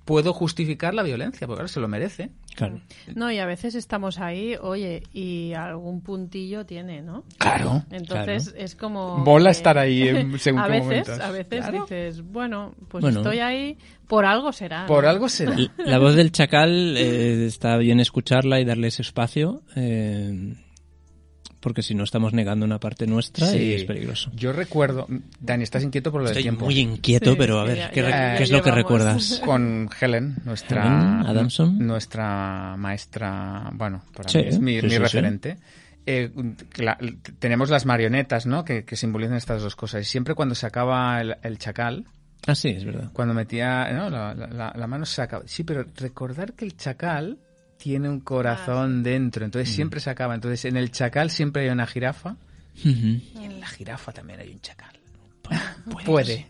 puedo justificar la violencia, porque claro, se lo merece. claro. No, y a veces estamos ahí, oye, y algún puntillo tiene, ¿no? Claro. Entonces es como... Que- estar ahí en- según a qué veces, momentos. A veces Claro. dices, bueno, pues Bueno. estoy ahí, por algo será. Por ¿no? algo será. La voz del chacal eh, está bien escucharla y darle ese espacio. eh, porque si no estamos negando una parte nuestra Sí. y es peligroso. Yo recuerdo, Dani, estás inquieto por lo del Estoy tiempo. muy inquieto, Sí, pero a ver, ya- ¿qué, ya- re- ya qué es lo que recuerdas? con Helen, nuestra Helen Adamson. nuestra maestra, bueno, para Sí, mí es mi, sí, mi sí, sí. referente. Eh, la- tenemos las marionetas, ¿no? Que, que simbolizan estas dos cosas. Y siempre cuando se acaba el, el chacal, Ah, sí, es verdad. cuando metía ¿no? la, la- la mano se acaba. Sí, pero recordar que el chacal tiene un corazón dentro, entonces siempre se acaba. Entonces en el chacal siempre hay una jirafa y en la jirafa también hay un chacal. Puede.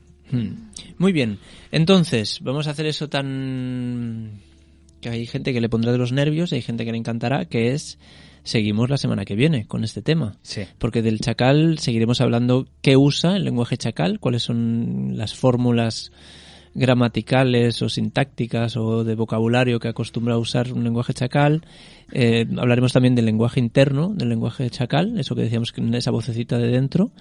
Muy bien. Entonces, vamos a hacer eso tan... que hay gente que le pondrá de los nervios y hay gente que le encantará, que es... Seguimos la semana que viene con este tema. Sí. Porque del chacal seguiremos hablando qué usa el lenguaje chacal, cuáles son las fórmulas gramaticales o sintácticas o de vocabulario que acostumbra a usar un lenguaje chacal. Eh, hablaremos también del lenguaje interno, del lenguaje chacal, eso que decíamos que esa vocecita de dentro.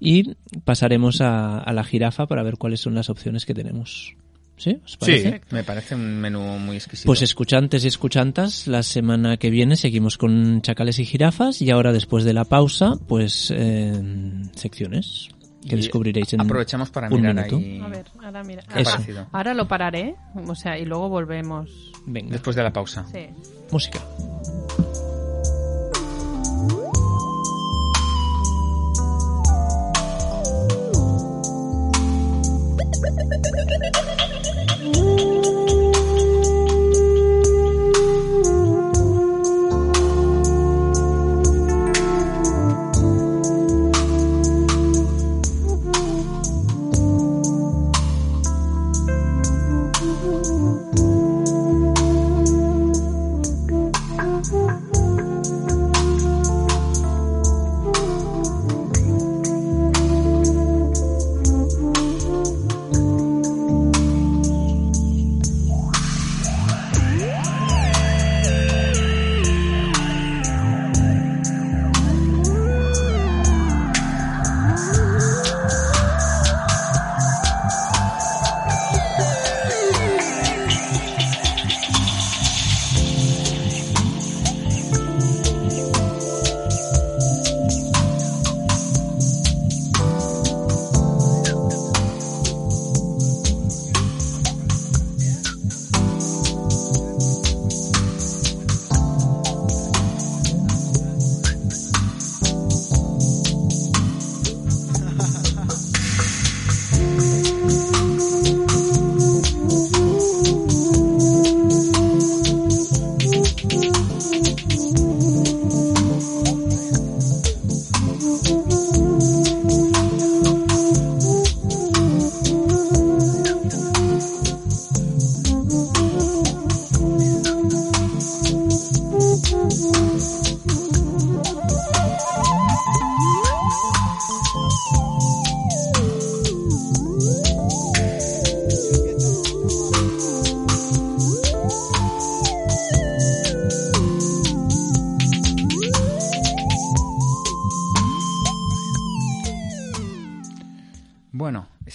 Y pasaremos a, a la jirafa para ver cuáles son las opciones que tenemos. ¿Sí? ¿Os parece? Sí, me parece un menú muy exquisito. Pues escuchantes y escuchantas, la semana que viene seguimos con chacales y jirafas y ahora después de la pausa, pues eh, secciones que descubriréis en aprovechamos para un mirar minuto. ahí A ver, ahora mira. Eso. Ahora lo pararé, o sea, y luego volvemos. Venga, Después de la pausa. Sí. música.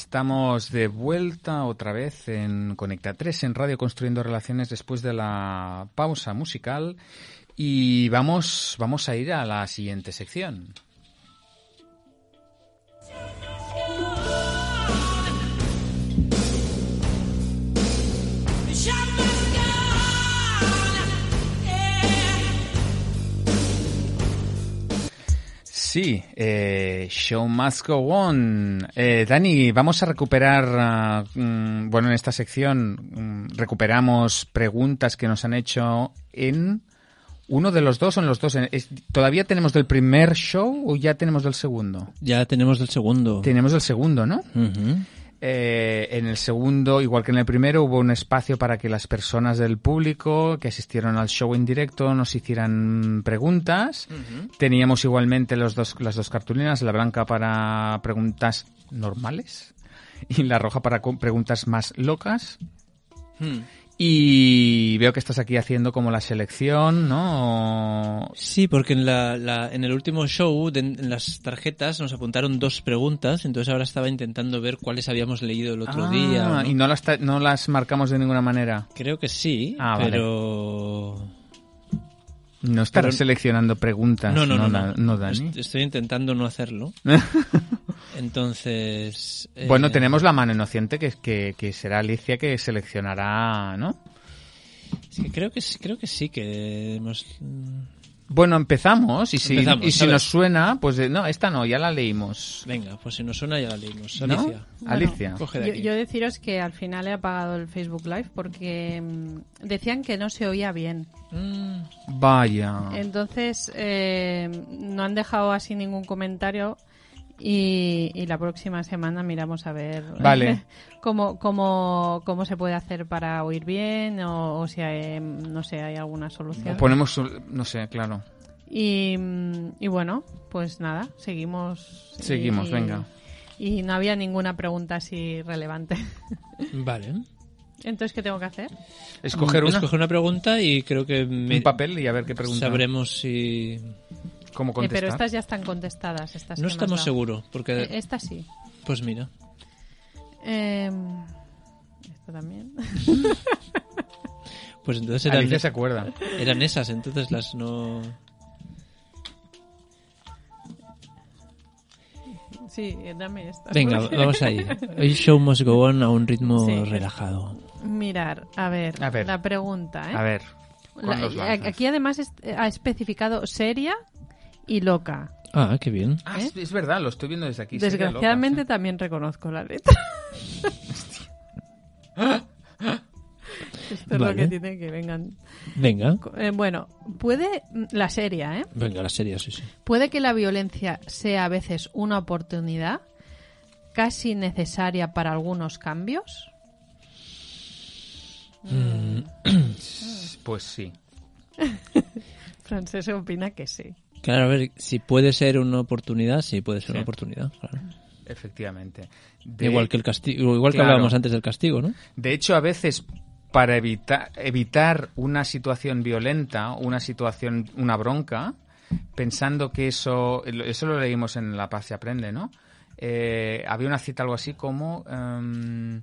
Estamos de vuelta otra vez en Conecta 3 en Radio Construyendo Relaciones después de la pausa musical y vamos, vamos a ir a la siguiente sección. Sí, eh, Show Must Go On. Eh, Dani, vamos a recuperar, uh, mm, bueno, en esta sección mm, recuperamos preguntas que nos han hecho en uno de los dos o en los dos. Es- ¿Todavía tenemos del primer show o ya tenemos del segundo? Ya tenemos del segundo. Tenemos del segundo, ¿no? Eh, en el segundo, igual que en el primero, hubo un espacio para que las personas del público que asistieron al show en directo nos hicieran preguntas. Teníamos igualmente los dos, las dos cartulinas, la blanca para preguntas normales y la roja para preguntas más locas. Hmm. Y veo que estás aquí haciendo como la selección, ¿no? Sí, porque en, la, la- en el último show, de- en las tarjetas, nos apuntaron dos preguntas, entonces ahora estaba intentando ver cuáles habíamos leído el otro Ah, día. ¿no? Y no las, no las marcamos de ninguna manera. Creo que sí, Ah, vale. pero... No Pero- seleccionando preguntas, No, no, no, no. no, Dani. Est- Estoy intentando no hacerlo. Entonces... eh, Bueno, tenemos la mano inocente que, que, que será Alicia que seleccionará, ¿no? es que creo que sí- creo que sí que hemos... Bueno, empezamos y si, Empezamos, y si nos suena, pues de- no, esta no, ya la leímos. Venga, pues si nos suena ya la leímos. ¿No? Alicia, Alicia. coge de Yo, aquí. yo deciros que al final he apagado el Facebook Live porque mm, decían que no se oía bien. Mm, Vaya. Entonces eh, no han dejado así ningún comentario y, y la próxima semana miramos a ver Vale. cómo, cómo, cómo se puede hacer para oír bien o, o si hay, no sé, hay alguna solución. Ponemos, no sé, claro. Y, mm, y bueno, pues nada, seguimos. Seguimos, y- venga. Y no había ninguna pregunta así relevante. Vale. Entonces, ¿qué tengo que hacer? Escoger una, Escoger una pregunta y creo que me- un papel y a ver qué pregunta. sabremos si... cómo Eh, pero estas ya están contestadas. Estas No estamos seguros, porque... Eh, esta sí. Pues mira. Eh, esto también. Pues entonces eran, Alicia se acuerda. eran esas, entonces las no... sí, dame esta. Venga, vamos ahí. Hoy show must go on a un ritmo Sí. relajado. Mirar, a ver, A ver. la pregunta. ¿eh? A ver. ¿cuál La- nos lanzas? aquí además ha especificado seria y loca. Ah, qué bien. Ah, es, es verdad, lo estoy viendo desde aquí. loca, Desgraciadamente sí. también reconozco la letra. Esto es lo que tiene que vengan. Venga. Eh, bueno, puede la seria, ¿eh? Venga, la serie, sí, sí. Puede que la violencia sea a veces una oportunidad casi necesaria para algunos cambios. Pues sí. Francés opina que sí. Claro, a ver, si puede ser una oportunidad, sí puede ser Sí. una oportunidad. claro. Efectivamente. De- Igual que el castigo, igual que hablábamos antes del castigo, ¿no? De hecho, a veces para evitar, evitar una situación violenta, una situación, una bronca, pensando que eso, eso lo leímos en La Paz se aprende, ¿no? Eh, había una cita algo así como em,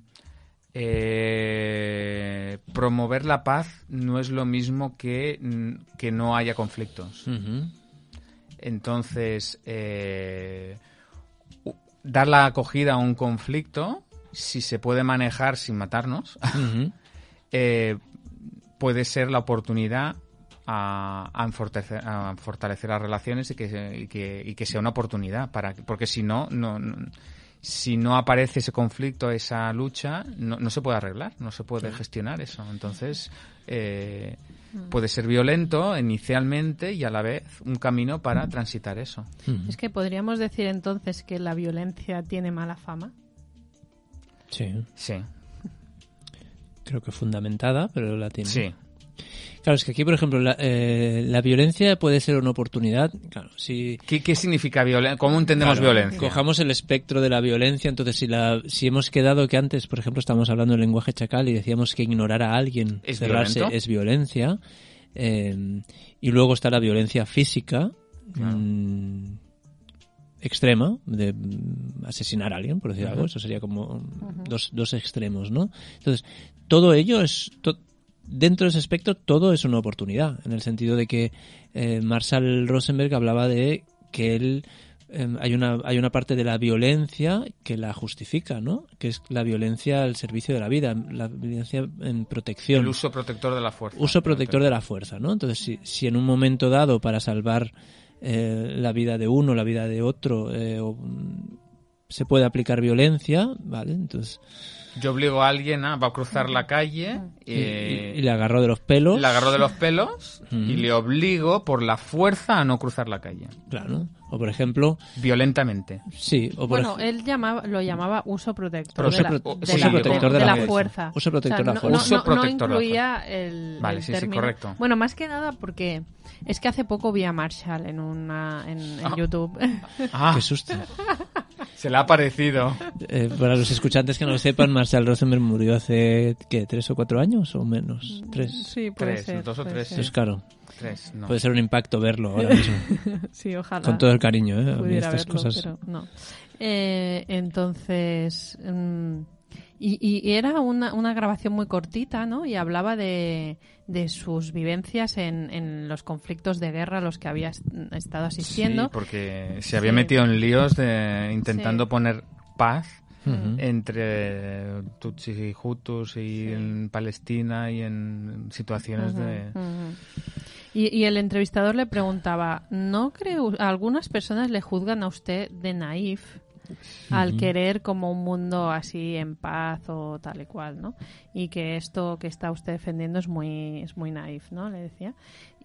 eh, promover la paz no es lo mismo que, que no haya conflictos. Ujú. Entonces, eh, dar la acogida a un conflicto, si se puede manejar sin matarnos, eh, puede ser la oportunidad a, a fortalecer, a fortalecer las relaciones y que, y que, y que sea una oportunidad para que- porque si no, no, no- si no aparece ese conflicto, esa lucha, no, no se puede arreglar, no se puede gestionar eso. Entonces, eh, puede ser violento inicialmente y a la vez un camino para transitar eso. Ujú. Es que podríamos decir entonces que la violencia tiene mala fama. Sí, Sí, creo que fundamentada, pero la tiene. sí. Claro, es que aquí, por ejemplo, la, eh, la violencia puede ser una oportunidad. Claro, si ¿Qué, qué significa violencia? ¿Cómo entendemos Claro, violencia? Cojamos el espectro de la violencia, entonces si la si hemos quedado que antes, por ejemplo, estábamos hablando del lenguaje chacal y decíamos que ignorar a alguien, ¿Es cerrarse violento? es violencia, eh, y luego está la violencia física, Claro. mm, extrema de mm, asesinar a alguien, por decir algo. Eso sería como dos, dos extremos, ¿no? Entonces, todo ello es... to- Dentro de ese espectro todo es una oportunidad, en el sentido de que eh, Marshall Rosenberg hablaba de que él eh, hay una hay una parte de la violencia que la justifica, ¿no? Que es la violencia al servicio de la vida, la violencia en protección El uso protector de la fuerza. uso protector de la fuerza, ¿no? Entonces, si, si en un momento dado para salvar eh, la vida de uno, la vida de otro, eh, o, se puede aplicar violencia, ¿vale? Entonces, Yo obligo a alguien a va a cruzar la calle y, eh, y- y le agarró de los pelos, le agarro de los pelos y le obligo por la fuerza a no cruzar la calle. claro. O por ejemplo, Violentamente. sí, o por Bueno, él llamaba, lo llamaba uso protector Uso de la, pro- de uso la- protector de de la fuerza. Uso protector de la fuerza. no- Uso no- protector de la no incluía el, Vale, el sí, sí, término. correcto. Bueno, más que nada porque es que hace poco vi a Marshall en una en, en Ah. YouTube. Ah, qué susto. se le ha parecido. Eh, para los escuchantes que no lo sepan, Marshall Rosenberg murió hace, ¿qué? ¿Tres o cuatro años o menos? Tres. sí, puede Tres, ser. dos o tres, ser. Pues claro, Tres, no. puede ser un impacto verlo ahora mismo. Sí, ojalá. Con todo el cariño, ¿eh? A mí estas verlo, cosas. pero no. Eh, entonces, mm, y, y era una, una grabación muy cortita, ¿no? Y hablaba de, de sus vivencias en, en los conflictos de guerra a los que había est- estado asistiendo. Sí, porque se había Sí. metido en líos de intentando Sí. poner paz entre Tutsis y Hutus y en Palestina y en situaciones de... Y, y el entrevistador le preguntaba, ¿no cree algunas personas le juzgan a usted de naif al querer como un mundo así en paz o tal y cual, ¿no? Y que esto que está usted defendiendo es muy es muy naif, ¿no? Le decía.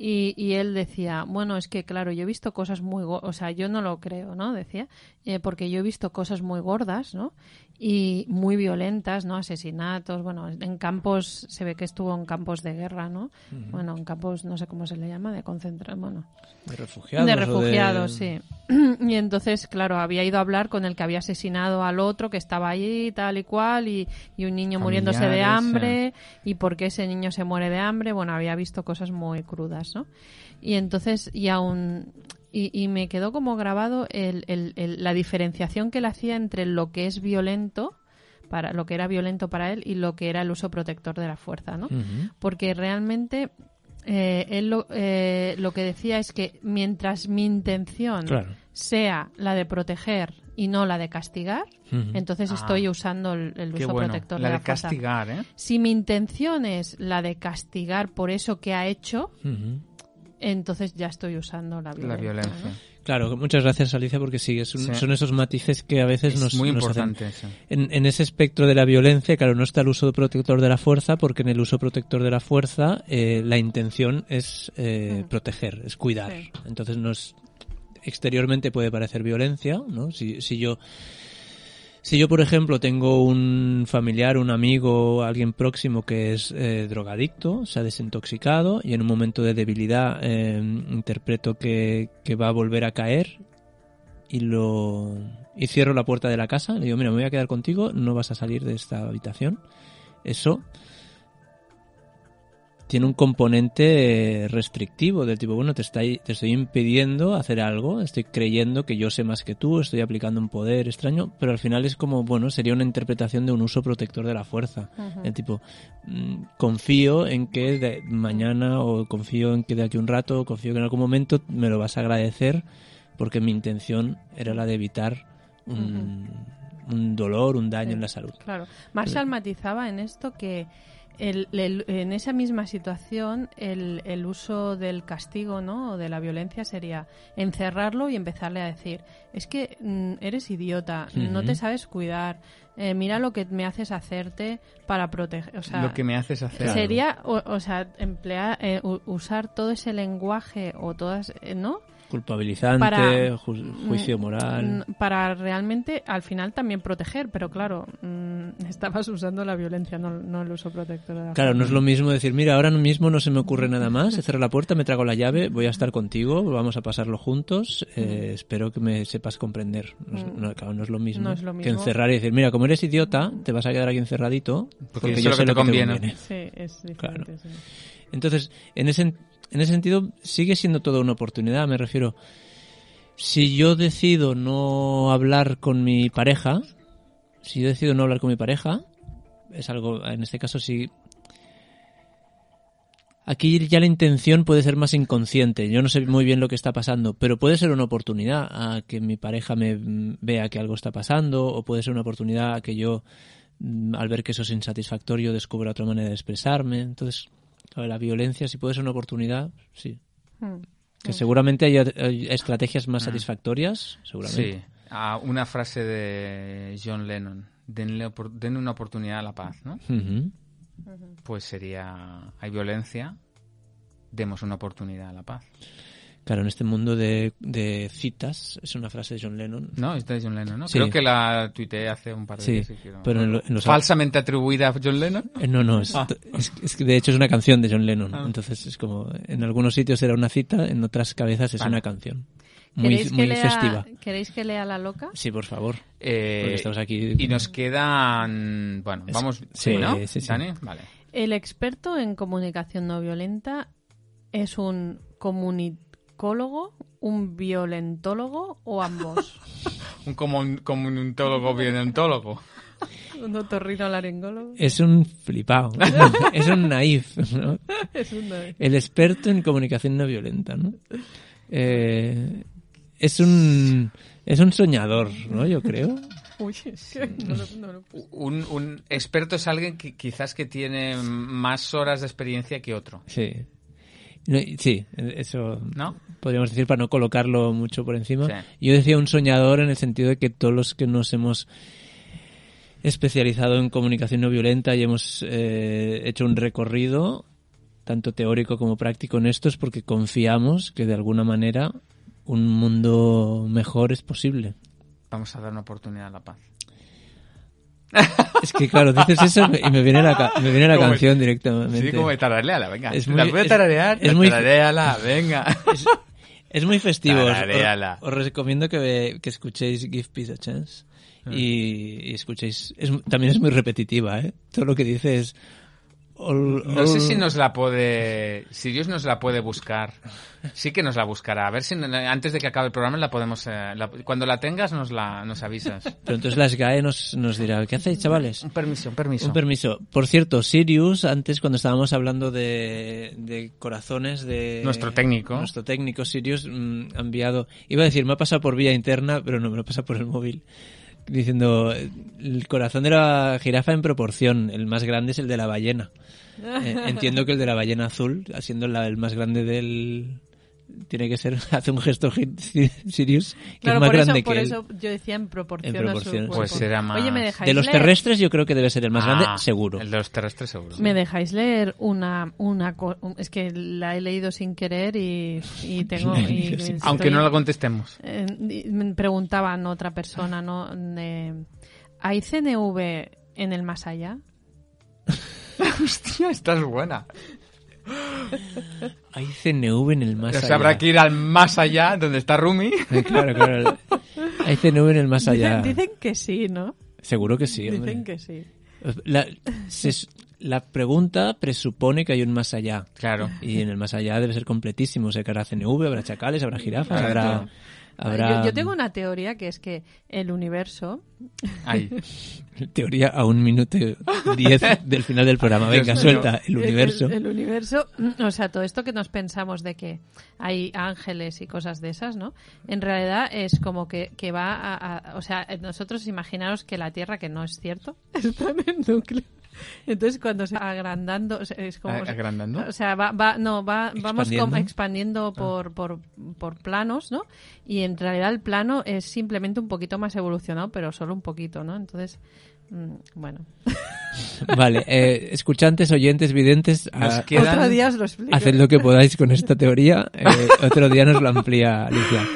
Y, y él decía, bueno, es que claro, yo he visto cosas muy, o sea, yo no lo creo, ¿no? Decía, eh, porque yo he visto cosas muy gordas, ¿no? Y muy violentas, ¿no? Asesinatos, bueno, en campos, se ve que estuvo en campos de guerra, ¿no? Bueno, en campos, no sé cómo se le llama, de concentración, bueno, De refugiados. de refugiados, sí. Y entonces, claro, había ido a hablar con el que había asesinado al otro que estaba allí, tal y cual, y, y un niño muriéndose de hambre, y por qué ese niño se muere de hambre. Bueno, había visto cosas muy crudas, ¿no? Y entonces, y aún. Y, y me quedó como grabado el, el- el- la diferenciación que él hacía entre lo que es violento, para lo que era violento para él, y lo que era el uso protector de la fuerza, porque realmente eh, él lo, eh, lo que decía es que mientras mi intención Claro. sea la de proteger y no la de castigar, entonces Ah. estoy usando el, uso bueno. protector La de de la fuerza. castigar, ¿eh? Si mi intención es la de castigar por eso que ha hecho, entonces ya estoy usando la violencia. La violencia. ¿no? Claro, muchas gracias Alicia porque sí, es un- Sí. son esos matices que a veces Es nos, muy nos hacen- importante. En, en ese espectro de la violencia, claro, no está el uso protector de la fuerza, porque en el uso protector de la fuerza eh, la intención es eh, proteger, es cuidar. Sí. Entonces no es, exteriormente puede parecer violencia, ¿no? Si, si yo si yo, por ejemplo, tengo un familiar, un amigo, alguien próximo que es eh, drogadicto, se ha desintoxicado y en un momento de debilidad eh, interpreto que, que va a volver a caer y lo y cierro la puerta de la casa, le digo, mira, me voy a quedar contigo, no vas a salir de esta habitación. Eso tiene un componente eh, restrictivo del tipo, bueno, te, está, te estoy impidiendo hacer algo, estoy creyendo que yo sé más que tú, estoy aplicando un poder extraño, pero al final es como, bueno, sería una interpretación de un uso protector de la fuerza. El tipo, mm, confío en que de mañana o confío en que de aquí un rato, o confío que en algún momento me lo vas a agradecer porque mi intención era la de evitar un, un dolor, un daño Sí. en la salud. Claro. Marshall matizaba en esto que el- el- en esa misma situación el, el uso del castigo ¿no? o de la violencia sería encerrarlo y empezarle a decir es que mm, eres idiota, no te sabes cuidar, eh, mira lo que me haces hacerte para proteger. O sea, Lo que me haces hacer. sería, o, o sea, emplear, eh, usar todo ese lenguaje o todas, eh, ¿no? Culpabilizante, Para- ju- juicio moral. Mm, Para realmente, al final, también proteger, pero claro, mm, estabas usando la violencia, no, no el uso protector de la Claro, no es lo mismo decir, mira, ahora mismo no se me ocurre nada más, he cerrado la puerta, me trago la llave, voy a estar contigo, vamos a pasarlo juntos, eh, espero que me sepas comprender. No es, Mm. no, claro, no es lo mismo, No es lo que mismo. encerrar y decir, mira, como eres idiota, te vas a quedar aquí encerradito porque, yo lo sé que lo te que conviene". te conviene. Sí, es diferente. sí. Entonces, en ese, en ese sentido, sigue siendo toda una oportunidad, me refiero. si yo decido no hablar con mi pareja, si yo decido no hablar con mi pareja, es algo, en este caso sí. Aquí ya la intención puede ser más inconsciente. Yo no sé muy bien lo que está pasando, pero puede ser una oportunidad a que mi pareja me vea que algo está pasando, o puede ser una oportunidad a que yo, mm, al ver que eso es insatisfactorio, descubra otra manera de expresarme. Entonces, claro, la violencia, si puede ser una oportunidad, sí. Hmm. Que seguramente hay, hay estrategias más satisfactorias, seguramente. Sí, a una frase de John Lennon, denle, opor- denle una oportunidad a la paz, ¿no? Pues sería, hay violencia, demos una oportunidad a la paz. Claro, en este mundo de, de citas, es una frase de John Lennon. No, esta es John Lennon, ¿no? Sí. Creo que la tuiteé hace un par de Sí, días. pero en lo- en los- Falsamente atribuida a John Lennon. Eh, No, no, es, Ah. es, es de hecho es una canción de John Lennon. Ah. Entonces es como, en algunos sitios era una cita, en otras cabezas es Vale. una canción. Muy, ¿Queréis, muy que lea, festiva. ¿Queréis que lea la loca? Sí, por favor. Eh, Porque estamos aquí- Y nos quedan... Bueno, Es- vamos... sí, ¿no? sí, sí. ¿Dani? Vale. El experto en comunicación no violenta es un comunicólogo, un violentólogo o ambos. Un comun- comunitólogo violentólogo. un otorrinolaringólogo. Es un flipado. es un naif. ¿no? Es un El experto en comunicación no violenta, ¿no? Eh, es un es un soñador, ¿no? Yo creo. Uy, es que no lo- no lo- Un, un experto es alguien que quizás que tiene más horas de experiencia que otro, Sí. Sí, eso ¿no? podríamos decir para no colocarlo mucho por encima. Sí. Yo decía un soñador en el sentido de que todos los que nos hemos especializado en comunicación no violenta y hemos eh, hecho un recorrido tanto teórico como práctico en esto es porque confiamos que de alguna manera un mundo mejor es posible. Vamos a dar una oportunidad a la paz. Es que claro, dices eso y me viene la, me viene la Como- canción directamente. Sí, como de tarareala, venga. Es ¿La muy- puedo es- tararear? es muy- Tarareala, venga. Es muy festivo. Os, Tarareala. os- os recomiendo que, que escuchéis Give Peace a Chance. Ah. Y, y escuchéis. Es, también es muy repetitiva, ¿eh? Todo lo que dice es. No sé si nos la puede, si Dios nos la puede buscar. Sí que nos la buscará. A ver si antes de que acabe el programa la podemos, eh, la- cuando la tengas nos la, nos avisas. Pero entonces las GAE nos, nos dirá: ¿Qué hacéis, chavales? Un permiso, un permiso. Un permiso. Por cierto, Sirius, antes cuando estábamos hablando de, de corazones de... Nuestro técnico. Nuestro técnico Sirius mm, ha enviado... Iba a decir, me ha pasado por vía interna, pero no, me lo pasa por el móvil. Diciendo, el corazón de la jirafa en proporción, el más grande es el de la ballena. Eh, entiendo que el de la ballena azul, siendo la- el más grande del... Tiene que ser, hace un gesto Sirius, que Claro, es más por, eso, grande por que él. eso yo decía en proporción, En proporción, a su. Pues será más- Oye, ¿me dejáis De los leer? terrestres yo creo que debe ser el más grande, Ah, seguro. El de los terrestres seguro. ¿Me dejáis leer una, una Es que la he leído sin querer y, y tengo... Y estoy- Aunque no la contestemos. Eh, me preguntaban otra persona, ¿no? De, ¿Hay CNV en el más allá? Hostia, esta es buena. Hay CNV en el más o allá. sea, habrá que ir al más allá, donde está Rumi. Claro, claro. Hay CNV en el más allá. Dicen, dicen que sí, ¿no? Seguro que sí, hombre. Dicen que sí. La, se- la pregunta presupone que hay un más allá. Claro. Y en el más allá debe ser completísimo. O sea, que habrá CNV, habrá chacales, habrá jirafas, Habrá. Habrá Yo, yo tengo una teoría que es que el universo... Ahí. teoría a un minuto diez del final del programa. Venga, suelta el universo. El, el universo, o sea, todo esto que nos pensamos de que hay ángeles y cosas de esas, ¿no? En realidad es como que, que va a, a- O sea, nosotros imaginaros que la Tierra, que no es cierto, está en el núcleo. Entonces, cuando se va agrandando, o sea, es como... ¿A- agrandando? O sea, va, va, no, va, vamos ¿Expandiendo? como expandiendo por, por, por planos, ¿no? Y en realidad el plano es simplemente un poquito más evolucionado, pero solo un poquito, ¿no? Entonces, mm, bueno. Vale, eh, escuchantes, oyentes, videntes, Nos a- quedan- Otro día os lo explico. haced lo que podáis con esta teoría. Eh, otro día nos lo amplía Alicia.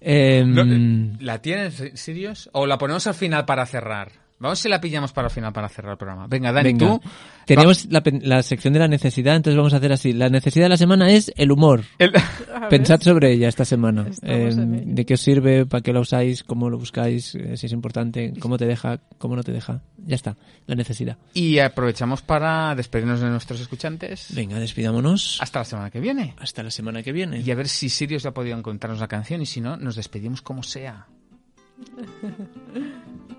Em, ¿La tienes, Sirius? ¿O la ponemos al final para cerrar? Vamos si la pillamos para el final para cerrar el programa. Venga, Dani, Venga. tú. Teníamos la, sección de la necesidad, entonces vamos a hacer así. La necesidad de la semana es el humor. El- Pensad ver. sobre ella esta semana. Eh, ello. ¿De qué os sirve? ¿Para qué la usáis? ¿Cómo lo buscáis? eh, si es importante. ¿Cómo te deja? ¿Cómo no te deja? Ya está. La necesidad. Y aprovechamos para despedirnos de nuestros escuchantes. Venga, despidámonos. Hasta la semana que viene. Hasta la semana que viene. Y a ver si Sirius ya ha podido encontrarnos la canción y si no, nos despedimos como sea.